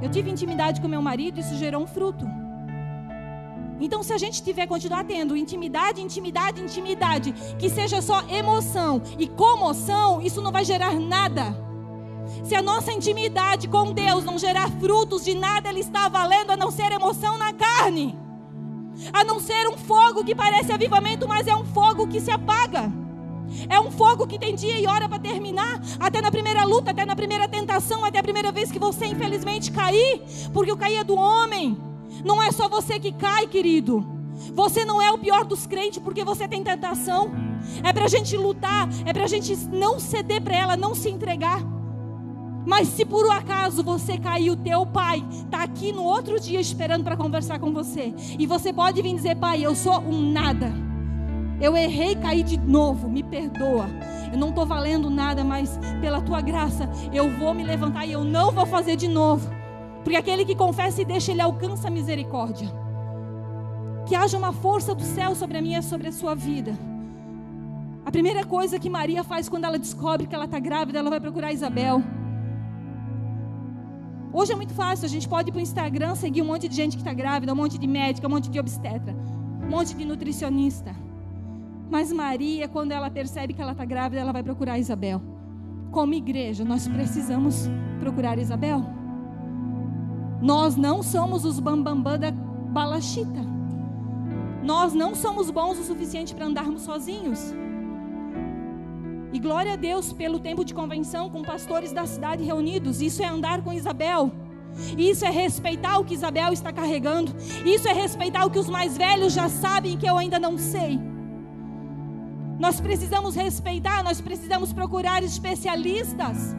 Eu tive intimidade com meu marido, isso gerou um fruto. Então, se a gente tiver continuar tendo intimidade, intimidade, intimidade, que seja só emoção e comoção, isso não vai gerar nada. Se a nossa intimidade com Deus não gerar frutos de nada, Ele está valendo a não ser emoção na carne, a não ser um fogo que parece avivamento, mas é um fogo que se apaga. É um fogo que tem dia e hora para terminar, até na primeira luta, até na primeira tentação, até a primeira vez que você infelizmente cair, porque o cair é do homem. Não é só você que cai, querido. Você não é o pior dos crentes porque você tem tentação. É para a gente lutar, é para a gente não ceder para ela, não se entregar. Mas se por um acaso você cair, o teu pai está aqui no outro dia esperando para conversar com você. E você pode vir dizer, pai, eu sou um nada. Eu errei, caí de novo, me perdoa. Eu não estou valendo nada, mas pela tua graça eu vou me levantar e eu não vou fazer de novo. Porque aquele que confessa e deixa, ele alcança a misericórdia. Que haja uma força do céu sobre a minha e sobre a sua vida. A primeira coisa que Maria faz quando ela descobre que ela está grávida, ela vai procurar Isabel. Hoje é muito fácil, a gente pode ir para o Instagram seguir um monte de gente que está grávida, um monte de médica, um monte de obstetra, um monte de nutricionista. Mas Maria, quando ela percebe que ela está grávida, ela vai procurar Isabel. Como igreja, nós precisamos procurar Isabel. Nós não somos os bambambam bam, bam da balachita. Nós não somos bons o suficiente para andarmos sozinhos. E glória a Deus pelo tempo de convenção com pastores da cidade reunidos. Isso é andar com Isabel. Isso é respeitar o que Isabel está carregando. Isso é respeitar o que os mais velhos já sabem que eu ainda não sei. Nós precisamos respeitar, nós precisamos procurar especialistas.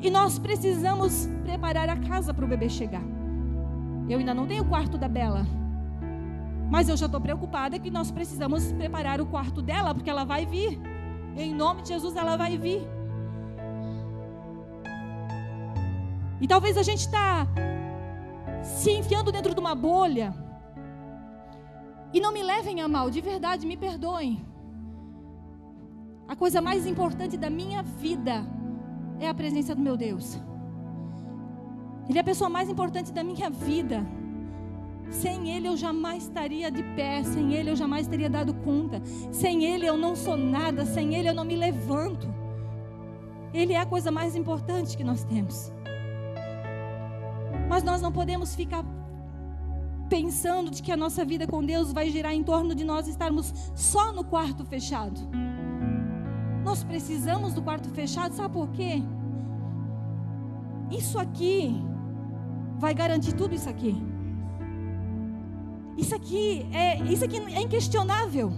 E nós precisamos preparar a casa para o bebê chegar. Eu ainda não tenho o quarto da Bela. Mas eu já estou preocupada que nós precisamos preparar o quarto dela, porque ela vai vir. Em nome de Jesus, ela vai vir. E talvez a gente está se enfiando dentro de uma bolha. E não me levem a mal, de verdade, me perdoem. A coisa mais importante da minha vida é a presença do meu Deus. Ele é a pessoa mais importante da minha vida. Sem Ele eu jamais estaria de pé, sem Ele eu jamais teria dado conta, sem Ele eu não sou nada, sem Ele eu não me levanto. Ele é a coisa mais importante que nós temos. Mas nós não podemos ficar pensando de que a nossa vida com Deus vai girar em torno de nós estarmos só no quarto fechado. Nós precisamos do quarto fechado, sabe por quê? Isso aqui vai garantir tudo isso aqui. Isso aqui é, isso aqui é inquestionável.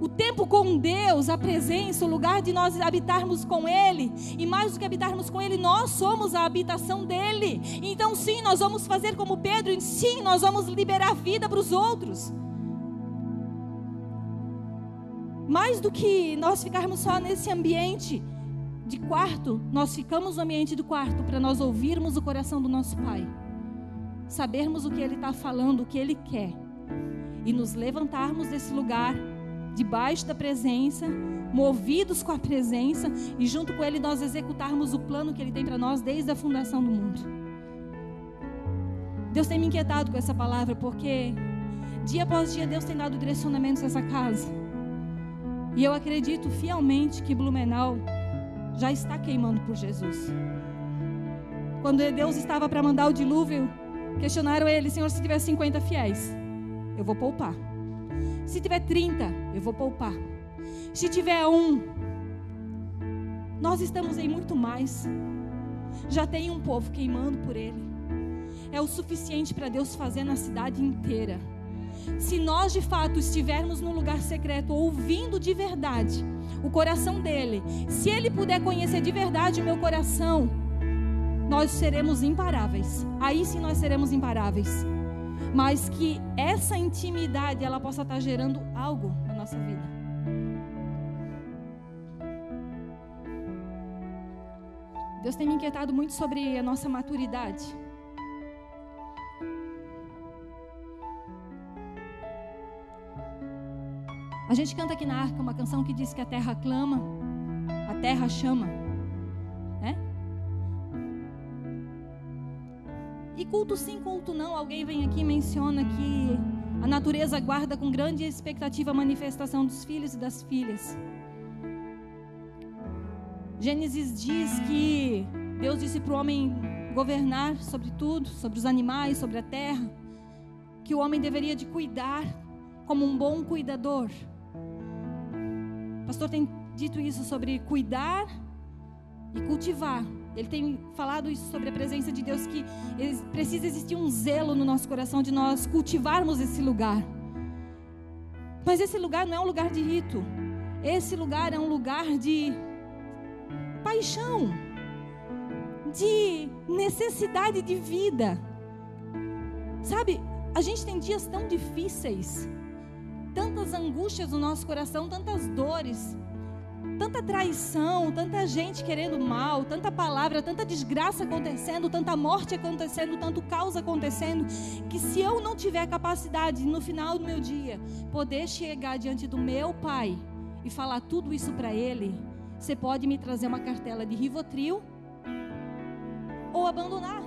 O tempo com Deus, a presença, o lugar de nós habitarmos com Ele, e mais do que habitarmos com Ele, nós somos a habitação dEle. Então, sim, nós vamos fazer como Pedro, sim, nós vamos liberar vida para os outros. Mais do que nós ficarmos só nesse ambiente de quarto, nós ficamos no ambiente do quarto para nós ouvirmos o coração do nosso Pai sabermos o que Ele está falando, o que Ele quer, e nos levantarmos desse lugar, debaixo da presença, movidos com a presença, e junto com Ele nós executarmos o plano que Ele tem para nós desde a fundação do mundo. Deus tem me inquietado com essa palavra, porque dia após dia Deus tem dado direcionamentos a essa casa. E eu acredito fielmente que Blumenau já está queimando por Jesus. Quando Deus estava para mandar o dilúvio, Questionaram ele, Senhor, se tiver 50 fiéis, eu vou poupar. Se tiver 30, eu vou poupar. Se tiver um, nós estamos em muito mais. Já tem um povo queimando por ele. É o suficiente para Deus fazer na cidade inteira. Se nós de fato estivermos no lugar secreto, ouvindo de verdade o coração dele, se ele puder conhecer de verdade o meu coração, nós seremos imparáveis. Aí sim nós seremos imparáveis. Mas que essa intimidade ela possa estar gerando algo na nossa vida. Deus tem me inquietado muito sobre a nossa maturidade. A gente canta aqui na arca uma canção que diz que a terra clama, a terra chama. E culto sim, culto não. Alguém vem aqui e menciona que a natureza guarda com grande expectativa a manifestação dos filhos e das filhas. Gênesis diz que Deus disse para o homem governar sobre tudo, sobre os animais, sobre a terra, que o homem deveria de cuidar como um bom cuidador. O pastor tem dito isso sobre cuidar e cultivar. Ele tem falado isso sobre a presença de Deus, que precisa existir um zelo no nosso coração de nós cultivarmos esse lugar. Mas esse lugar não é um lugar de rito. Esse lugar é um lugar de paixão, de necessidade de vida. Sabe, a gente tem dias tão difíceis, tantas angústias no nosso coração, tantas dores, tanta traição, tanta gente querendo mal, tanta palavra, tanta desgraça acontecendo, tanta morte acontecendo, tanto caos acontecendo, que se eu não tiver capacidade no final do meu dia poder chegar diante do meu pai e falar tudo isso para ele, você pode me trazer uma cartela de Rivotril ou abandonar.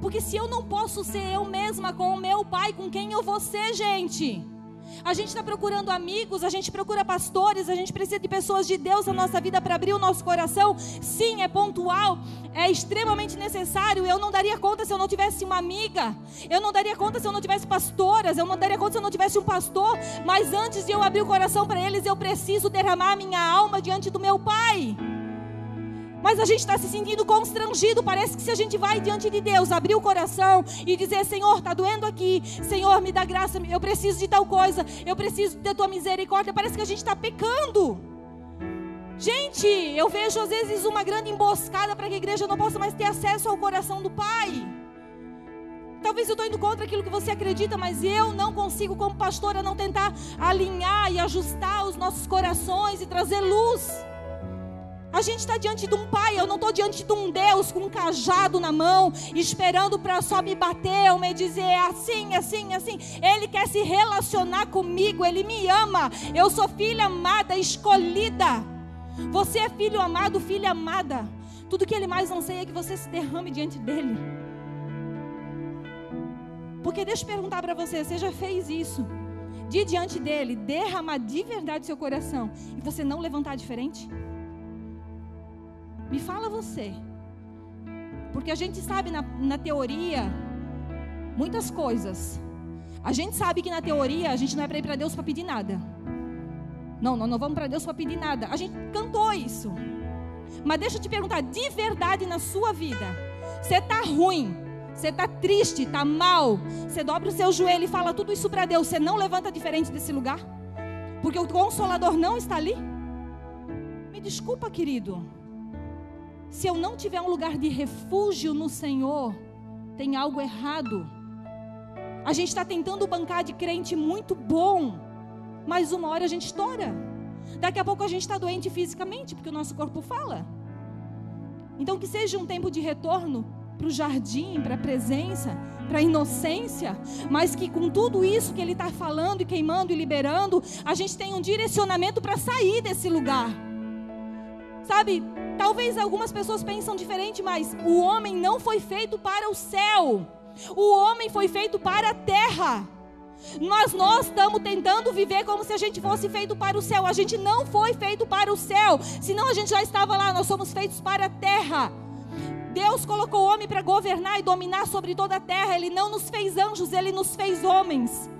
Porque se eu não posso ser eu mesma com o meu pai, com quem eu vou ser, gente? A gente está procurando amigos, a gente procura pastores, a gente precisa de pessoas de Deus na nossa vida para abrir o nosso coração. Sim, é pontual, é extremamente necessário. Eu não daria conta se eu não tivesse uma amiga, eu não daria conta se eu não tivesse pastoras, eu não daria conta se eu não tivesse um pastor. Mas antes de eu abrir o coração para eles, eu preciso derramar minha alma diante do meu Pai. Mas a gente está se sentindo constrangido. Parece que se a gente vai diante de Deus, abrir o coração e dizer: Senhor, está doendo aqui. Senhor, me dá graça. Eu preciso de tal coisa. Eu preciso da tua misericórdia. Parece que a gente está pecando. Gente, eu vejo às vezes uma grande emboscada para que a igreja não possa mais ter acesso ao coração do Pai. Talvez eu estou indo contra aquilo que você acredita, mas eu não consigo, como pastora, não tentar alinhar e ajustar os nossos corações e trazer luz. A gente está diante de um pai, eu não estou diante de um Deus com um cajado na mão, esperando para só me bater ou me dizer assim, assim, assim. Ele quer se relacionar comigo, ele me ama. Eu sou filha amada, escolhida. Você é filho amado, filha amada. Tudo que ele mais anseia é que você se derrame diante dele. Porque deixa eu perguntar para você, você já fez isso? De diante dele, derramar de verdade seu coração e você não levantar diferente? Me fala você. Porque a gente sabe na, na teoria muitas coisas. A gente sabe que na teoria a gente não é para ir para Deus para pedir nada. Não, não, não vamos para Deus para pedir nada. A gente cantou isso. Mas deixa eu te perguntar, de verdade na sua vida, você está ruim, você está triste, está mal, você dobra o seu joelho e fala tudo isso para Deus, você não levanta diferente desse lugar? Porque o consolador não está ali? Me desculpa, querido. Se eu não tiver um lugar de refúgio no Senhor, tem algo errado. A gente está tentando bancar de crente muito bom, mas uma hora a gente estoura. Daqui a pouco a gente está doente fisicamente, porque o nosso corpo fala. Então, que seja um tempo de retorno para o jardim, para a presença, para a inocência, mas que com tudo isso que Ele está falando e queimando e liberando, a gente tenha um direcionamento para sair desse lugar. Sabe, Talvez algumas pessoas pensam diferente, mas o homem não foi feito para o céu. O homem foi feito para a terra. Mas nós estamos tentando viver como se a gente fosse feito para o céu. A gente não foi feito para o céu, senão a gente já estava lá. Nós somos feitos para a terra. Deus colocou o homem para governar e dominar sobre toda a terra. Ele não nos fez anjos, ele nos fez homens.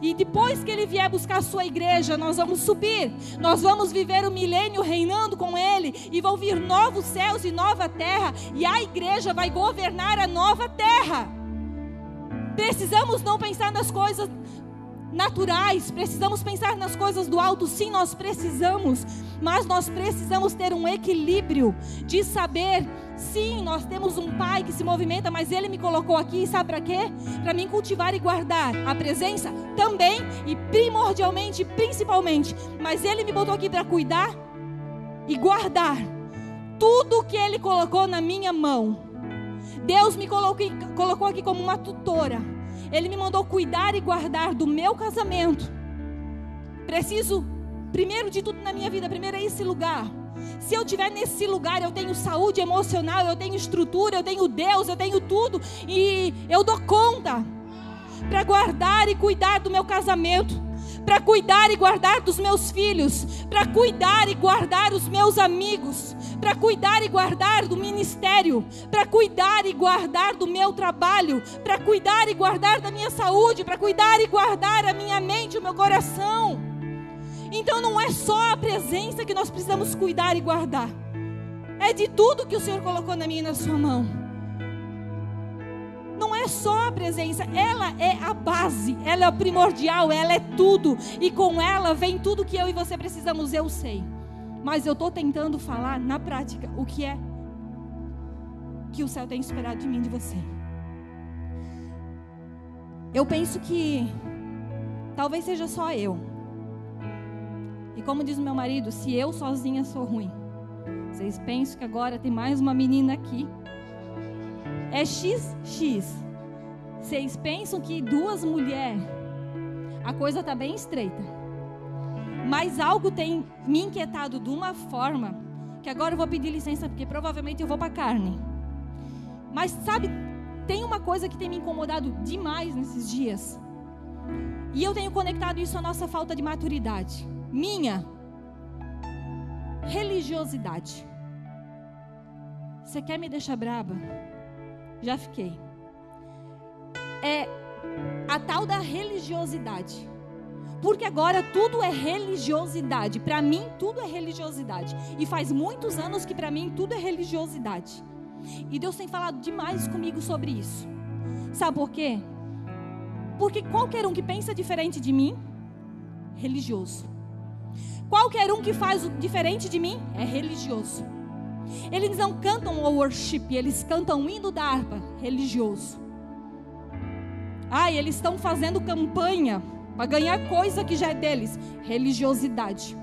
E depois que ele vier buscar a sua igreja, nós vamos subir. Nós vamos viver o milênio reinando com ele. E vão vir novos céus e nova terra. E a igreja vai governar a nova terra. Precisamos não pensar nas coisas naturais, precisamos pensar nas coisas do alto, sim, nós precisamos, mas nós precisamos ter um equilíbrio de saber Sim, nós temos um pai que se movimenta, mas ele me colocou aqui, sabe para quê? Para mim cultivar e guardar a presença também e primordialmente, principalmente. Mas ele me botou aqui para cuidar e guardar tudo que ele colocou na minha mão. Deus me colocou, colocou aqui como uma tutora. Ele me mandou cuidar e guardar do meu casamento. Preciso, primeiro de tudo na minha vida, primeiro é esse lugar se eu estiver nesse lugar, eu tenho saúde emocional, eu tenho estrutura, eu tenho Deus, eu tenho tudo e eu dou conta para guardar e cuidar do meu casamento, para cuidar e guardar dos meus filhos, para cuidar e guardar os meus amigos, para cuidar e guardar do ministério, para cuidar e guardar do meu trabalho, para cuidar e guardar da minha saúde, para cuidar e guardar a minha mente, o meu coração. Então não é só a presença que nós precisamos cuidar e guardar. É de tudo que o Senhor colocou na minha e na sua mão. Não é só a presença, ela é a base, ela é o primordial, ela é tudo. E com ela vem tudo que eu e você precisamos, eu sei. Mas eu estou tentando falar na prática o que é que o céu tem esperado de mim de você. Eu penso que talvez seja só eu. E como diz meu marido, se eu sozinha sou ruim. Vocês pensam que agora tem mais uma menina aqui. É XX. Vocês pensam que duas mulheres, a coisa está bem estreita. Mas algo tem me inquietado de uma forma que agora eu vou pedir licença porque provavelmente eu vou para carne. Mas sabe, tem uma coisa que tem me incomodado demais nesses dias. E eu tenho conectado isso à nossa falta de maturidade. Minha religiosidade. Você quer me deixar braba? Já fiquei. É a tal da religiosidade. Porque agora tudo é religiosidade. Para mim, tudo é religiosidade. E faz muitos anos que para mim tudo é religiosidade. E Deus tem falado demais comigo sobre isso. Sabe por quê? Porque qualquer um que pensa diferente de mim, religioso. Qualquer um que faz diferente de mim é religioso. Eles não cantam o worship, eles cantam o hino da harpa, religioso. Ah, eles estão fazendo campanha para ganhar coisa que já é deles, religiosidade.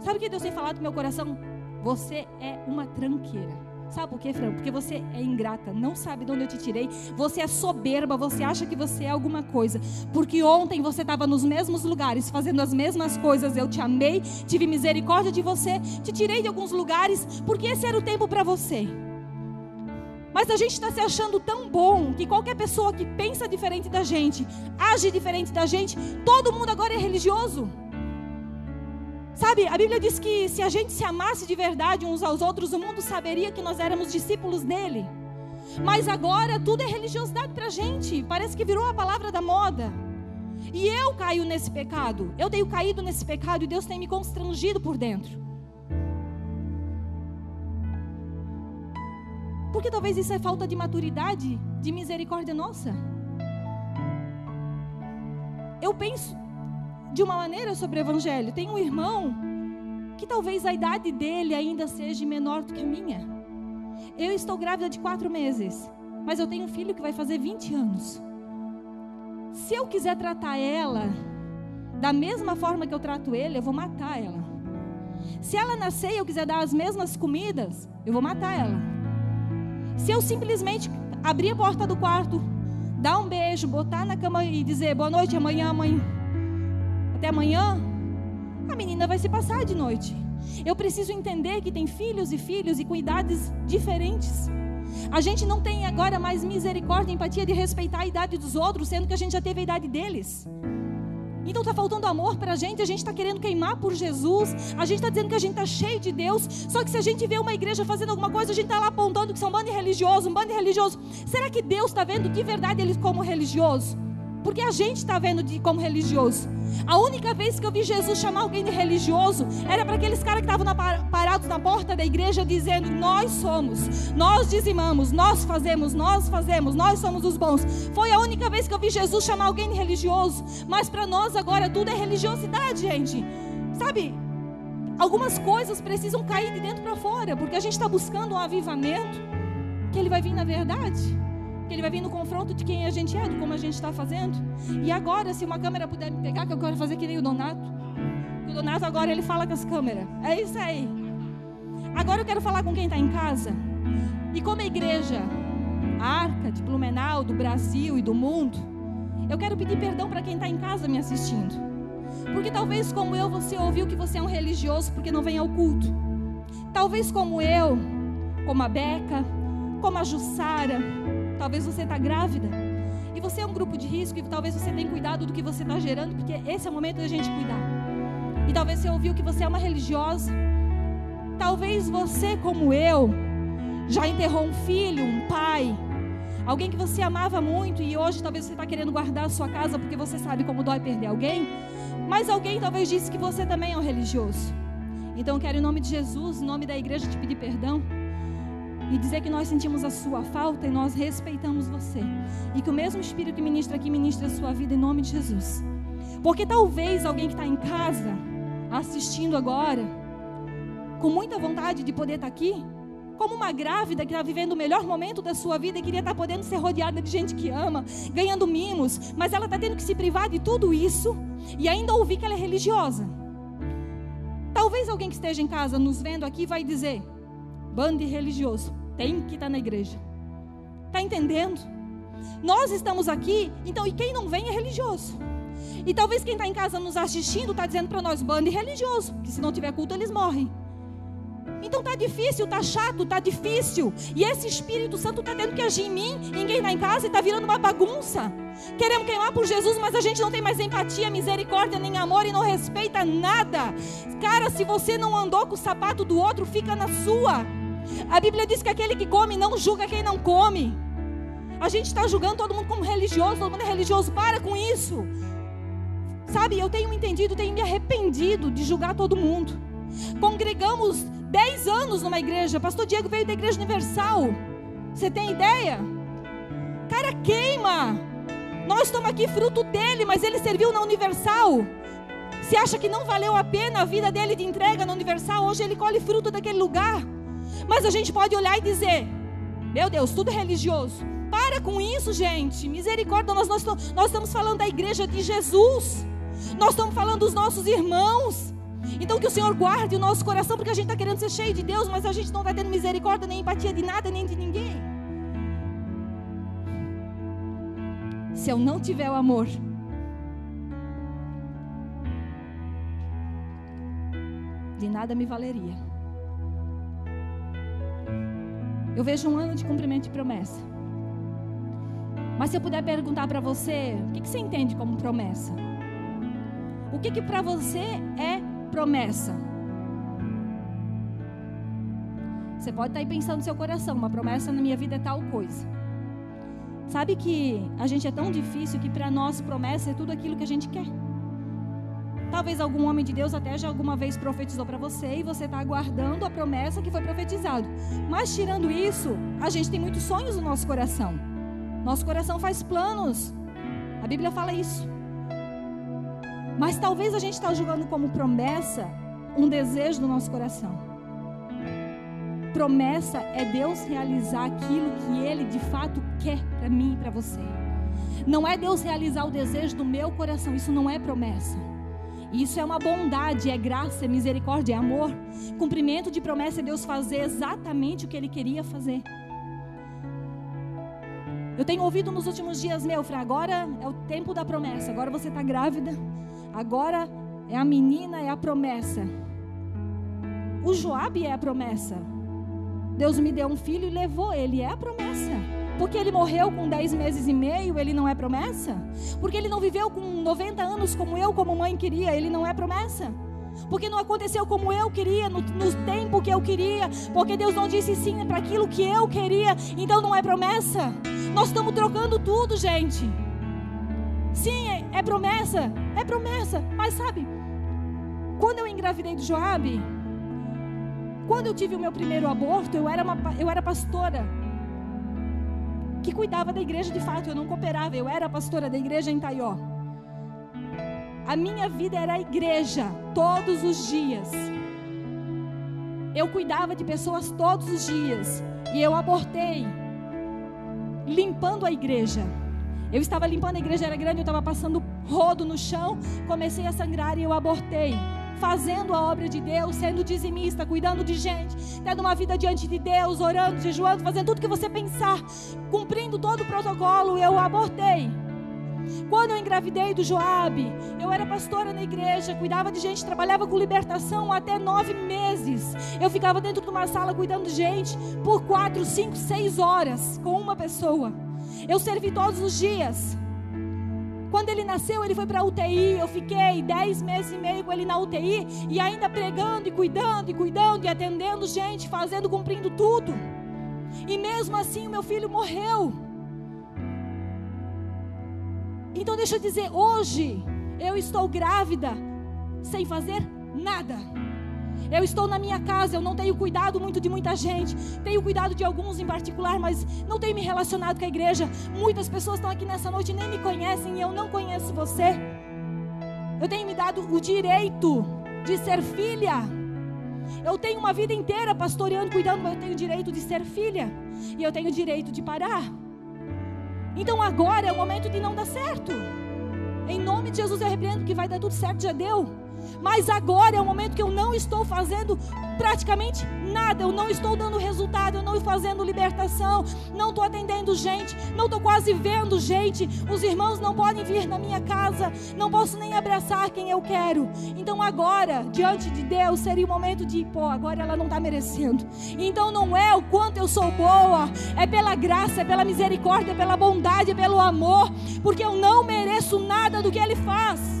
Sabe o que Deus tem falado no meu coração? Você é uma tranqueira. Sabe por quê, Fran? Porque você é ingrata, não sabe de onde eu te tirei. Você é soberba, você acha que você é alguma coisa. Porque ontem você estava nos mesmos lugares, fazendo as mesmas coisas. Eu te amei, tive misericórdia de você, te tirei de alguns lugares, porque esse era o tempo para você. Mas a gente está se achando tão bom que qualquer pessoa que pensa diferente da gente, age diferente da gente, todo mundo agora é religioso. Sabe, a Bíblia diz que se a gente se amasse de verdade uns aos outros, o mundo saberia que nós éramos discípulos dele. Mas agora tudo é religiosidade para a gente. Parece que virou a palavra da moda. E eu caio nesse pecado. Eu tenho caído nesse pecado e Deus tem me constrangido por dentro. Porque talvez isso é falta de maturidade, de misericórdia nossa. Eu penso de uma maneira sobre o Evangelho. Tem um irmão que talvez a idade dele ainda seja menor do que a minha. Eu estou grávida de quatro meses, mas eu tenho um filho que vai fazer 20 anos. Se eu quiser tratar ela da mesma forma que eu trato ele, eu vou matar ela. Se ela nascer e eu quiser dar as mesmas comidas, eu vou matar ela. Se eu simplesmente abrir a porta do quarto, dar um beijo, botar na cama e dizer boa noite, amanhã, mãe, até amanhã, a menina vai se passar de noite. Eu preciso entender que tem filhos e filhos e cuidados diferentes. A gente não tem agora mais misericórdia empatia de respeitar a idade dos outros, sendo que a gente já teve a idade deles. Então está faltando amor para a gente, a gente está querendo queimar por Jesus, a gente está dizendo que a gente está cheio de Deus, só que se a gente vê uma igreja fazendo alguma coisa, a gente está lá apontando que são um bando religioso, um bando religioso. Será que Deus está vendo de verdade eles como religioso? Porque a gente está vendo de, como religioso. A única vez que eu vi Jesus chamar alguém de religioso era para aqueles caras que estavam parados na porta da igreja dizendo: Nós somos, nós dizimamos, nós fazemos, nós fazemos, nós somos os bons. Foi a única vez que eu vi Jesus chamar alguém de religioso. Mas para nós agora tudo é religiosidade, gente. Sabe? Algumas coisas precisam cair de dentro para fora, porque a gente está buscando um avivamento que ele vai vir na verdade que ele vai vir no confronto de quem a gente é, de como a gente está fazendo. E agora, se uma câmera puder me pegar, que eu quero fazer que nem o Donato. O Donato agora ele fala com as câmeras. É isso aí. Agora eu quero falar com quem está em casa. E como a igreja, a arca de Blumenau, do Brasil e do mundo, eu quero pedir perdão para quem está em casa me assistindo. Porque talvez como eu, você ouviu que você é um religioso porque não vem ao culto. Talvez como eu, como a Beca, como a Jussara, Talvez você está grávida. E você é um grupo de risco e talvez você tenha cuidado do que você está gerando, porque esse é o momento da gente cuidar. E talvez você ouviu que você é uma religiosa. Talvez você, como eu, já enterrou um filho, um pai, alguém que você amava muito e hoje talvez você está querendo guardar a sua casa porque você sabe como dói perder alguém. Mas alguém talvez disse que você também é um religioso. Então eu quero, em nome de Jesus, em nome da igreja, te pedir perdão e dizer que nós sentimos a sua falta e nós respeitamos você. E que o mesmo Espírito que ministra aqui ministra a sua vida em nome de Jesus. Porque talvez alguém que está em casa, assistindo agora, com muita vontade de poder estar tá aqui, como uma grávida que está vivendo o melhor momento da sua vida e queria estar tá podendo ser rodeada de gente que ama, ganhando mimos, mas ela está tendo que se privar de tudo isso e ainda ouvir que ela é religiosa. Talvez alguém que esteja em casa nos vendo aqui vai dizer: bando religioso, tem que estar tá na igreja. Está entendendo? Nós estamos aqui, então, e quem não vem é religioso. E talvez quem está em casa nos assistindo está dizendo para nós, bando religioso, que se não tiver culto eles morrem. Então tá difícil, tá chato, tá difícil. E esse Espírito Santo tá tendo que agir em mim, ninguém está em casa e tá virando uma bagunça. Queremos queimar por Jesus, mas a gente não tem mais empatia, misericórdia, nem amor e não respeita nada. Cara, se você não andou com o sapato do outro, fica na sua. A Bíblia diz que aquele que come não julga quem não come. A gente está julgando todo mundo como religioso, todo mundo é religioso. Para com isso. Sabe, eu tenho entendido, tenho me arrependido de julgar todo mundo. Congregamos 10 anos numa igreja. Pastor Diego veio da Igreja Universal. Você tem ideia? Cara, queima. Nós estamos aqui fruto dele, mas ele serviu na Universal. Você acha que não valeu a pena a vida dele de entrega na Universal? Hoje ele colhe fruto daquele lugar. Mas a gente pode olhar e dizer: Meu Deus, tudo é religioso. Para com isso, gente. Misericórdia, nós, nós, nós estamos falando da igreja de Jesus. Nós estamos falando dos nossos irmãos. Então que o Senhor guarde o nosso coração, porque a gente está querendo ser cheio de Deus, mas a gente não está tendo misericórdia, nem empatia de nada, nem de ninguém. Se eu não tiver o amor, de nada me valeria. Eu vejo um ano de cumprimento de promessa. Mas se eu puder perguntar para você, o que, que você entende como promessa? O que, que para você é promessa? Você pode estar tá aí pensando no seu coração, uma promessa na minha vida é tal coisa. Sabe que a gente é tão difícil que para nós promessa é tudo aquilo que a gente quer. Talvez algum homem de Deus até já alguma vez profetizou para você e você está aguardando a promessa que foi profetizado. Mas tirando isso, a gente tem muitos sonhos no nosso coração. Nosso coração faz planos. A Bíblia fala isso. Mas talvez a gente está julgando como promessa um desejo do nosso coração. Promessa é Deus realizar aquilo que Ele de fato quer para mim e para você. Não é Deus realizar o desejo do meu coração, isso não é promessa. Isso é uma bondade, é graça, é misericórdia, é amor. Cumprimento de promessa é Deus fazer exatamente o que Ele queria fazer. Eu tenho ouvido nos últimos dias, meu, Fran, agora é o tempo da promessa, agora você está grávida, Agora é a menina, é a promessa. O Joabe é a promessa. Deus me deu um filho e levou ele, é a promessa. Porque ele morreu com 10 meses e meio, ele não é promessa? Porque ele não viveu com 90 anos como eu, como mãe queria, ele não é promessa? Porque não aconteceu como eu queria, no, no tempo que eu queria, porque Deus não disse sim para aquilo que eu queria, então não é promessa? Nós estamos trocando tudo, gente. Sim, é, é promessa, é promessa. Mas sabe, quando eu engravidei do Joabe, quando eu tive o meu primeiro aborto, eu era, uma, eu era pastora que cuidava da igreja de fato, eu não cooperava, eu era pastora da igreja em Taió. A minha vida era a igreja todos os dias. Eu cuidava de pessoas todos os dias. E eu abortei limpando a igreja. Eu estava limpando a igreja, era grande, eu estava passando rodo no chão, comecei a sangrar e eu abortei. Fazendo a obra de Deus, sendo dizimista, cuidando de gente, tendo uma vida diante de Deus, orando, jejuando, fazendo tudo que você pensar, cumprindo todo o protocolo, eu abortei. Quando eu engravidei do Joabe, eu era pastora na igreja, cuidava de gente, trabalhava com libertação até nove meses. Eu ficava dentro de uma sala cuidando de gente por quatro, cinco, seis horas com uma pessoa. Eu servi todos os dias. Quando ele nasceu, ele foi para UTI. Eu fiquei dez meses e meio com ele na UTI e ainda pregando e cuidando e cuidando e atendendo gente, fazendo, cumprindo tudo. E mesmo assim, o meu filho morreu. Então, deixa eu dizer, hoje Eu estou grávida sem fazer nada. Eu estou na minha casa, eu não tenho cuidado muito de muita gente, tenho cuidado de alguns em particular, mas não tenho me relacionado com a igreja. Muitas pessoas estão aqui nessa noite e nem me conhecem e eu não conheço você. Eu tenho me dado o direito de ser filha. Eu tenho uma vida inteira pastoreando, cuidando, mas eu tenho o direito de ser filha. E eu tenho o direito de parar. Então agora é o momento de não dar certo. Em nome de Jesus eu repreendo que vai dar tudo certo, já deu. Mas agora é o momento que eu não estou fazendo praticamente nada, eu não estou dando resultado, eu não estou fazendo libertação, não estou atendendo gente, não estou quase vendo gente, os irmãos não podem vir na minha casa, não posso nem abraçar quem eu quero. Então agora, diante de Deus, seria o momento de, pô, agora ela não está merecendo. Então não é o quanto eu sou boa, é pela graça, é pela misericórdia, é pela bondade, é pelo amor, porque eu não mereço nada do que Ele faz.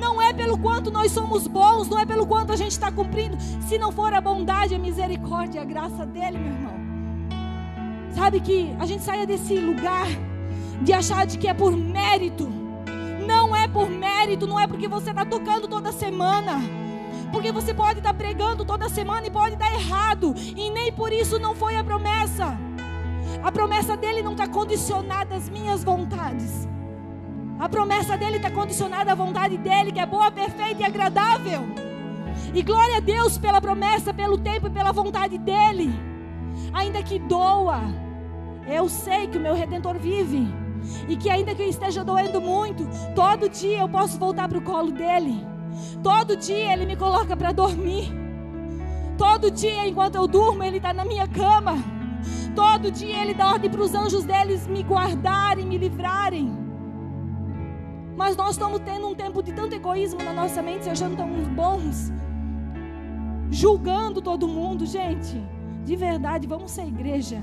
Não é pelo quanto nós somos bons, não é pelo quanto a gente está cumprindo. Se não for a bondade, a misericórdia, a graça dele, meu irmão. Sabe que a gente saia desse lugar de achar de que é por mérito. Não é por mérito, não é porque você está tocando toda semana. Porque você pode estar tá pregando toda semana e pode dar errado. E nem por isso não foi a promessa. A promessa dele não está condicionada às minhas vontades. A promessa dele está condicionada à vontade dele, que é boa, perfeita e agradável. E glória a Deus pela promessa, pelo tempo e pela vontade dele. Ainda que doa, eu sei que o meu redentor vive. E que ainda que eu esteja doendo muito, todo dia eu posso voltar para o colo dele. Todo dia ele me coloca para dormir. Todo dia, enquanto eu durmo, ele está na minha cama. Todo dia ele dá ordem para os anjos deles me guardarem, me livrarem. Mas nós estamos tendo um tempo de tanto egoísmo na nossa mente, se achando tão bons, julgando todo mundo, gente. De verdade, vamos ser igreja.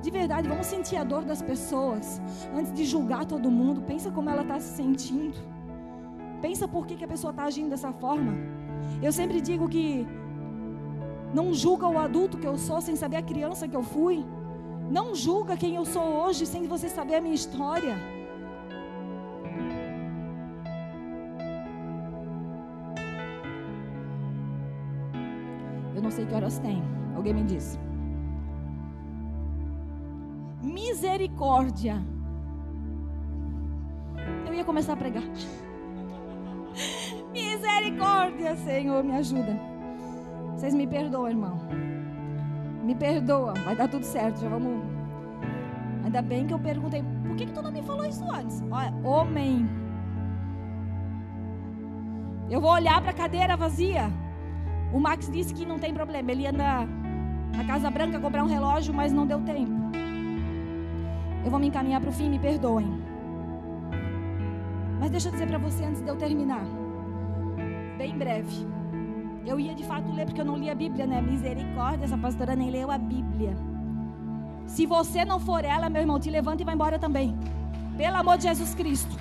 De verdade, vamos sentir a dor das pessoas. Antes de julgar todo mundo, pensa como ela está se sentindo. Pensa por que, que a pessoa está agindo dessa forma. Eu sempre digo que não julga o adulto que eu sou sem saber a criança que eu fui. Não julga quem eu sou hoje sem você saber a minha história. Não sei que horas tem. Alguém me disse. Misericórdia. Eu ia começar a pregar. (laughs) Misericórdia, Senhor, me ajuda. Vocês me perdoam, irmão. Me perdoa, vai dar tudo certo. Já vamos. Ainda bem que eu perguntei, por que, que tu não me falou isso antes? Olha, homem. Eu vou olhar para a cadeira vazia. O Max disse que não tem problema. Ele anda na Casa Branca comprar um relógio, mas não deu tempo. Eu vou me encaminhar para o fim, me perdoem. Mas deixa eu dizer para você antes de eu terminar. Bem breve. Eu ia de fato ler porque eu não li a Bíblia, né? Misericórdia, essa pastora nem leu a Bíblia. Se você não for ela, meu irmão, te levanta e vai embora também. Pelo amor de Jesus Cristo.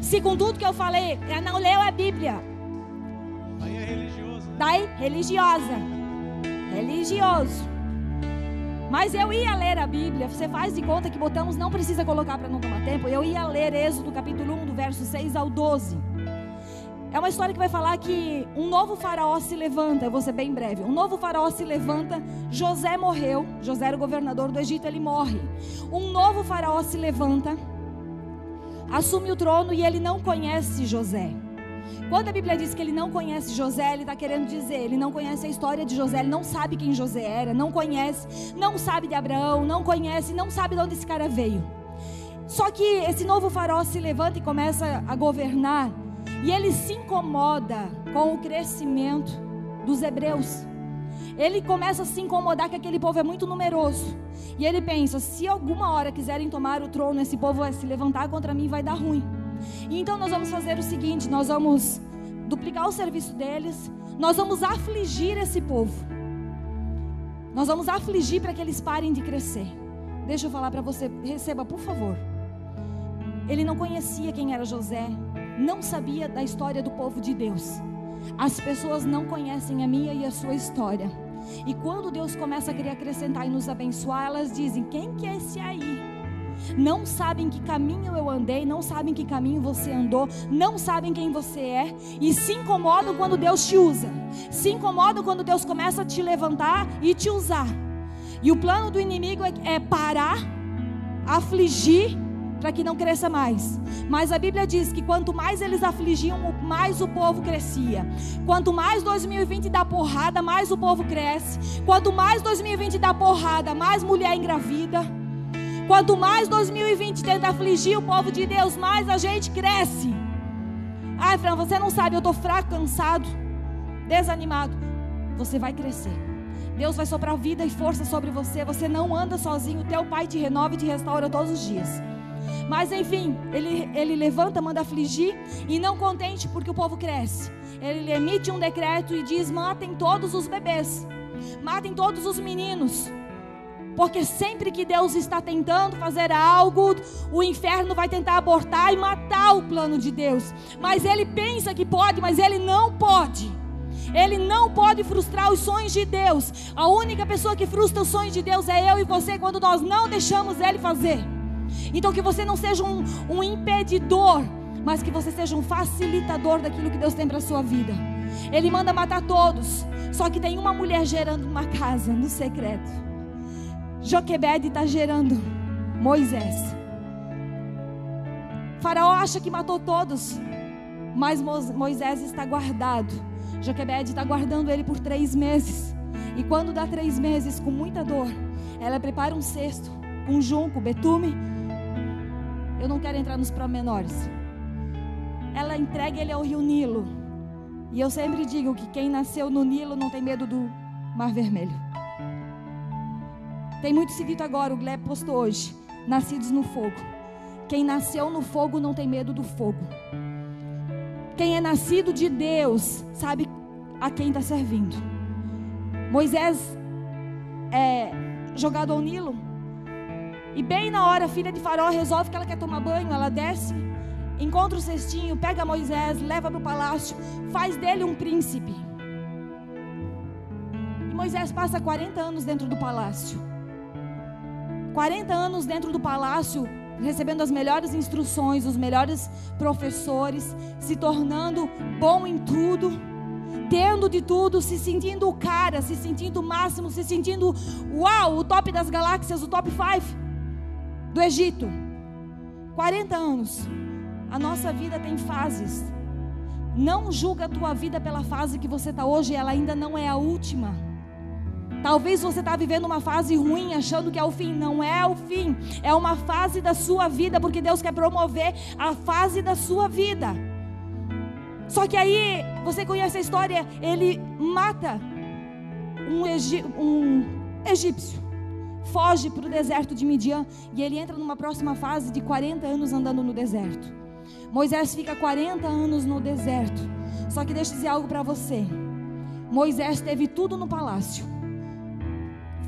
Segundo tudo que eu falei, ela não leu a Bíblia. Daí religiosa, religioso. Mas eu ia ler a Bíblia, você faz de conta que botamos, não precisa colocar para não tomar tempo. Eu ia ler Êxodo capítulo 1, do verso 6 ao 12. É uma história que vai falar que um novo faraó se levanta, eu vou ser bem breve. Um novo faraó se levanta, José morreu, José era o governador do Egito, ele morre. Um novo faraó se levanta, assume o trono e ele não conhece José. Quando a Bíblia diz que ele não conhece José, ele está querendo dizer, ele não conhece a história de José, ele não sabe quem José era, não conhece, não sabe de Abraão, não conhece, não sabe de onde esse cara veio. Só que esse novo farol se levanta e começa a governar, e ele se incomoda com o crescimento dos hebreus. Ele começa a se incomodar que aquele povo é muito numeroso. E ele pensa: se alguma hora quiserem tomar o trono, esse povo vai se levantar contra mim, vai dar ruim. Então nós vamos fazer o seguinte: nós vamos duplicar o serviço deles, nós vamos afligir esse povo. Nós vamos afligir para que eles parem de crescer. Deixa eu falar para você, receba, por favor. Ele não conhecia quem era José, não sabia da história do povo de Deus. As pessoas não conhecem a minha e a sua história. E quando Deus começa a querer acrescentar e nos abençoar, elas dizem: Quem que é esse aí? Não sabem que caminho eu andei, não sabem que caminho você andou, não sabem quem você é e se incomodam quando Deus te usa, se incomodam quando Deus começa a te levantar e te usar. E o plano do inimigo é, é parar, afligir para que não cresça mais. Mas a Bíblia diz que quanto mais eles afligiam, mais o povo crescia. Quanto mais 2020 dá porrada, mais o povo cresce. Quanto mais 2020 dá porrada, mais mulher engravida. Quanto mais 2020 tenta afligir o povo de Deus, mais a gente cresce. Ai, Fran, você não sabe, eu estou fraco, cansado, desanimado. Você vai crescer. Deus vai soprar vida e força sobre você. Você não anda sozinho. Teu pai te renova e te restaura todos os dias. Mas enfim, ele, ele levanta, manda afligir, e não contente porque o povo cresce. Ele emite um decreto e diz: matem todos os bebês, matem todos os meninos. Porque sempre que Deus está tentando fazer algo, o inferno vai tentar abortar e matar o plano de Deus. Mas ele pensa que pode, mas ele não pode. Ele não pode frustrar os sonhos de Deus. A única pessoa que frustra os sonhos de Deus é eu e você quando nós não deixamos ele fazer. Então que você não seja um, um impedidor, mas que você seja um facilitador daquilo que Deus tem para a sua vida. Ele manda matar todos. Só que tem uma mulher gerando uma casa no secreto. Joquebede está gerando Moisés. Faraó acha que matou todos, mas Moisés está guardado. Joquebede está guardando ele por três meses. E quando dá três meses, com muita dor, ela prepara um cesto, um junco, betume eu não quero entrar nos promenores. Ela entrega ele ao rio Nilo. E eu sempre digo que quem nasceu no Nilo não tem medo do Mar Vermelho. Tem muito se dito agora, o Gleb postou hoje. Nascidos no fogo. Quem nasceu no fogo não tem medo do fogo. Quem é nascido de Deus sabe a quem está servindo. Moisés é jogado ao Nilo e bem na hora, a filha de Faraó resolve que ela quer tomar banho, ela desce, encontra o cestinho, pega Moisés, leva para o palácio, faz dele um príncipe. E Moisés passa 40 anos dentro do palácio. 40 anos dentro do palácio, recebendo as melhores instruções, os melhores professores, se tornando bom em tudo, tendo de tudo, se sentindo o cara, se sentindo o máximo, se sentindo uau, o top das galáxias, o top 5 do Egito. 40 anos. A nossa vida tem fases. Não julga a tua vida pela fase que você está hoje, ela ainda não é a última. Talvez você está vivendo uma fase ruim, achando que é o fim. Não é o fim. É uma fase da sua vida, porque Deus quer promover a fase da sua vida. Só que aí, você conhece a história, ele mata um, um egípcio foge para o deserto de Midian e ele entra numa próxima fase de 40 anos andando no deserto. Moisés fica 40 anos no deserto. Só que deixa eu dizer algo para você. Moisés teve tudo no palácio.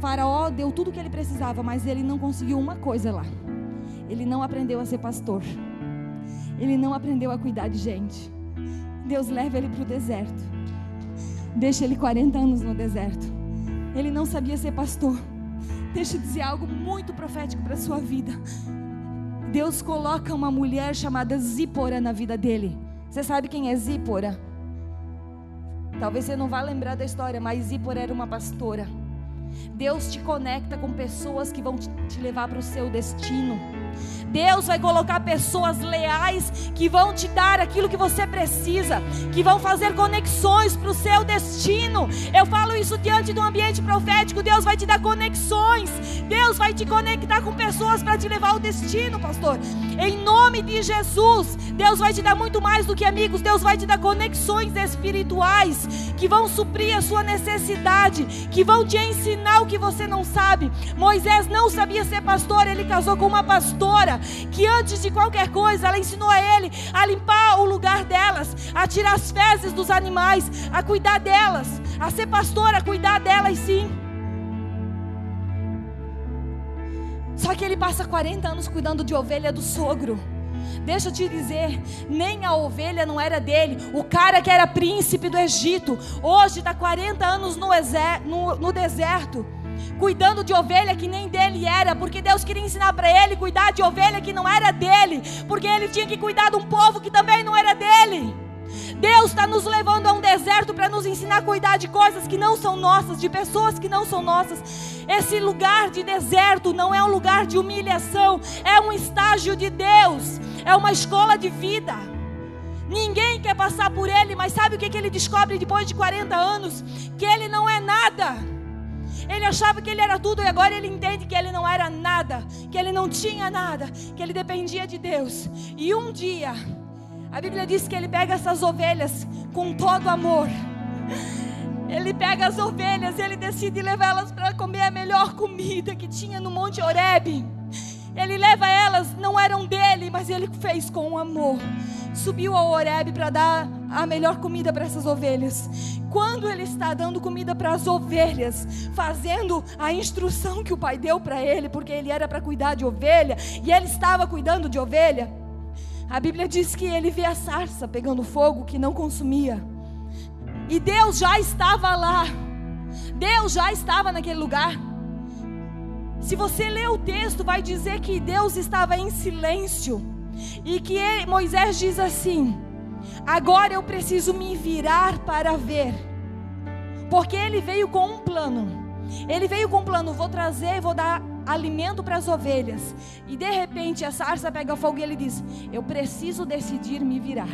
Faraó deu tudo o que ele precisava, mas ele não conseguiu uma coisa lá. Ele não aprendeu a ser pastor. Ele não aprendeu a cuidar de gente. Deus leva ele para o deserto. Deixa ele 40 anos no deserto. Ele não sabia ser pastor. Deixa eu dizer algo muito profético para a sua vida. Deus coloca uma mulher chamada Zípora na vida dele. Você sabe quem é Zípora? Talvez você não vá lembrar da história, mas Zípora era uma pastora. Deus te conecta com pessoas que vão te levar para o seu destino. Deus vai colocar pessoas leais que vão te dar aquilo que você precisa, que vão fazer conexões para o seu destino. Eu falo isso diante do ambiente profético. Deus vai te dar conexões. Deus vai te conectar com pessoas para te levar ao destino, pastor. Em nome de Jesus, Deus vai te dar muito mais do que amigos. Deus vai te dar conexões espirituais que vão suprir a sua necessidade, que vão te ensinar o que você não sabe. Moisés não sabia ser pastor, ele casou com uma pastora que antes de qualquer coisa ela ensinou a ele a limpar o lugar delas, a tirar as fezes dos animais, a cuidar delas, a ser pastor, a cuidar delas sim. Só que ele passa 40 anos cuidando de ovelha do sogro. Deixa eu te dizer, nem a ovelha não era dele. O cara que era príncipe do Egito, hoje está 40 anos no, no, no deserto cuidando de ovelha que nem dele era, porque Deus queria ensinar para ele cuidar de ovelha que não era dele, porque ele tinha que cuidar de um povo que também não era dele. Deus está nos levando a um deserto para nos ensinar a cuidar de coisas que não são nossas, de pessoas que não são nossas. Esse lugar de deserto não é um lugar de humilhação, é um estágio de Deus, é uma escola de vida. Ninguém quer passar por ele, mas sabe o que, que ele descobre depois de 40 anos? Que ele não é nada. Ele achava que ele era tudo e agora ele entende que ele não era nada, que ele não tinha nada, que ele dependia de Deus. E um dia, a Bíblia diz que ele pega essas ovelhas com todo amor. Ele pega as ovelhas e ele decide levá-las para comer a melhor comida que tinha no Monte Horebe. Ele leva elas, não eram dele, mas ele fez com amor. Subiu ao Horebe para dar a melhor comida para essas ovelhas. Quando ele está dando comida para as ovelhas, fazendo a instrução que o pai deu para ele, porque ele era para cuidar de ovelha, e ele estava cuidando de ovelha, a Bíblia diz que ele vê a sarça pegando fogo que não consumia. E Deus já estava lá. Deus já estava naquele lugar. Se você ler o texto, vai dizer que Deus estava em silêncio. E que ele, Moisés diz assim: Agora eu preciso me virar para ver. Porque ele veio com um plano. Ele veio com um plano: vou trazer, vou dar alimento para as ovelhas. E de repente a sarça pega fogo e ele diz: Eu preciso decidir me virar.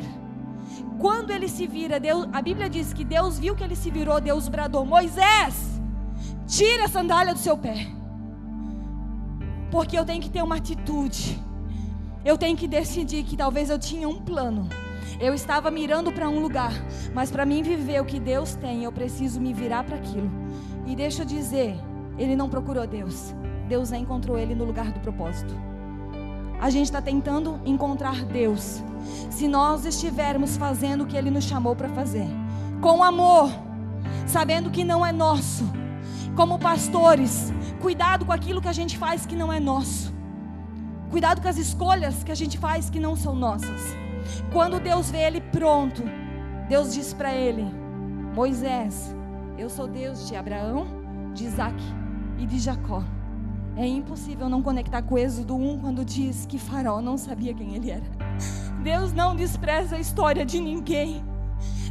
Quando ele se vira, Deus, a Bíblia diz que Deus viu que ele se virou, Deus bradou: Moisés, tira a sandália do seu pé. Porque eu tenho que ter uma atitude. Eu tenho que decidir que talvez eu tinha um plano. Eu estava mirando para um lugar, mas para mim viver o que Deus tem, eu preciso me virar para aquilo. E deixa eu dizer, ele não procurou Deus. Deus encontrou ele no lugar do propósito. A gente está tentando encontrar Deus. Se nós estivermos fazendo o que Ele nos chamou para fazer, com amor, sabendo que não é nosso, como pastores, cuidado com aquilo que a gente faz que não é nosso, cuidado com as escolhas que a gente faz que não são nossas. Quando Deus vê ele pronto, Deus diz para ele: Moisés, eu sou Deus de Abraão, de Isaac e de Jacó. É impossível não conectar com o Êxodo 1 quando diz que Faraó não sabia quem ele era. (laughs) Deus não despreza a história de ninguém.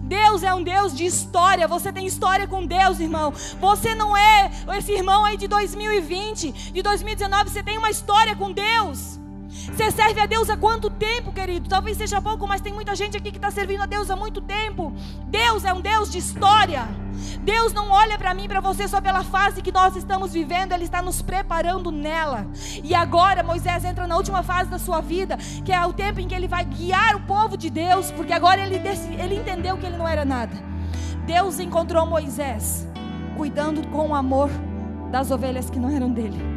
Deus é um Deus de história. Você tem história com Deus, irmão. Você não é esse irmão aí de 2020, de 2019. Você tem uma história com Deus. Você serve a Deus há quanto tempo, querido? Talvez seja pouco, mas tem muita gente aqui que está servindo a Deus há muito tempo. Deus é um Deus de história. Deus não olha para mim, para você só pela fase que nós estamos vivendo, Ele está nos preparando nela. E agora Moisés entra na última fase da sua vida, que é o tempo em que ele vai guiar o povo de Deus, porque agora ele, ele entendeu que ele não era nada. Deus encontrou Moisés cuidando com amor das ovelhas que não eram dele.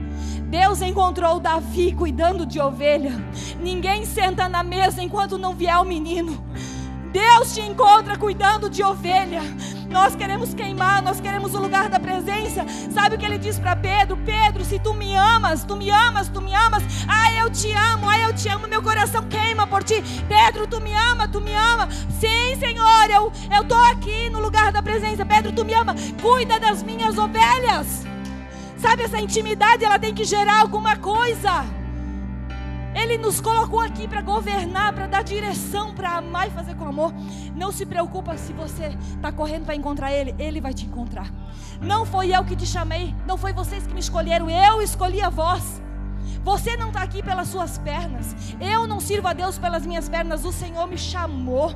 Deus encontrou Davi cuidando de ovelha. Ninguém senta na mesa enquanto não vier o menino. Deus te encontra cuidando de ovelha. Nós queremos queimar, nós queremos o lugar da presença. Sabe o que ele diz para Pedro? Pedro, se tu me amas, tu me amas, tu me amas. Ah, eu te amo, ah, eu te amo, meu coração queima por ti. Pedro, tu me ama, tu me ama. Sim, Senhor, eu eu tô aqui no lugar da presença. Pedro, tu me ama. Cuida das minhas ovelhas. Sabe, essa intimidade ela tem que gerar alguma coisa. Ele nos colocou aqui para governar, para dar direção, para amar e fazer com amor. Não se preocupa se você está correndo para encontrar Ele, Ele vai te encontrar. Não foi eu que te chamei, não foi vocês que me escolheram, eu escolhi a vós. Você não está aqui pelas suas pernas, eu não sirvo a Deus pelas minhas pernas, o Senhor me chamou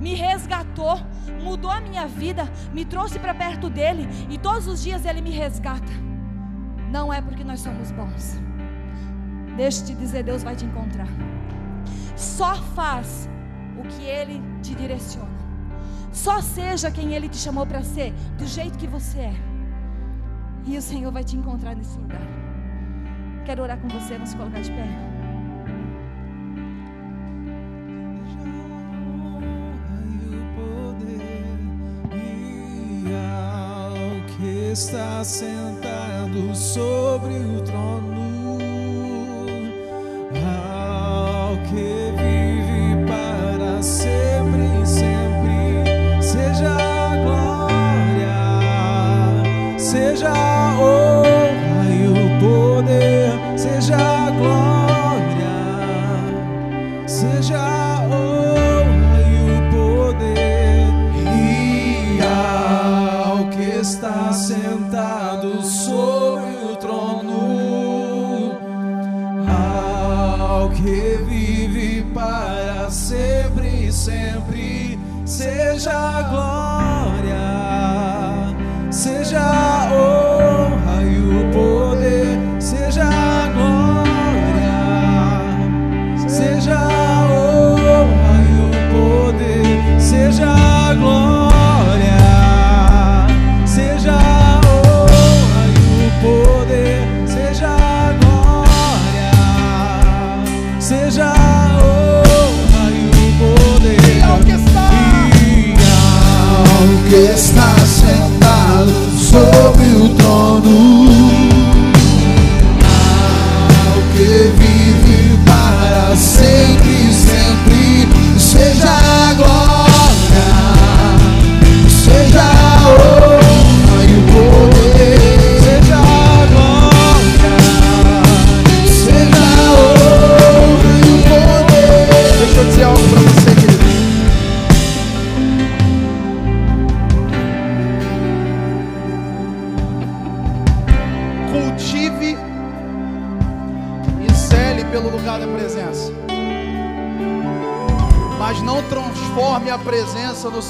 me resgatou, mudou a minha vida, me trouxe para perto dele e todos os dias ele me resgata. Não é porque nós somos bons. Deixa te dizer, Deus vai te encontrar. Só faz o que Ele te direciona. Só seja quem Ele te chamou para ser, do jeito que você é. E o Senhor vai te encontrar nesse lugar. Quero orar com você, vamos colocar de pé. Está sentado sobre o trono,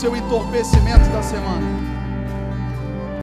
seu entorpecimento da semana.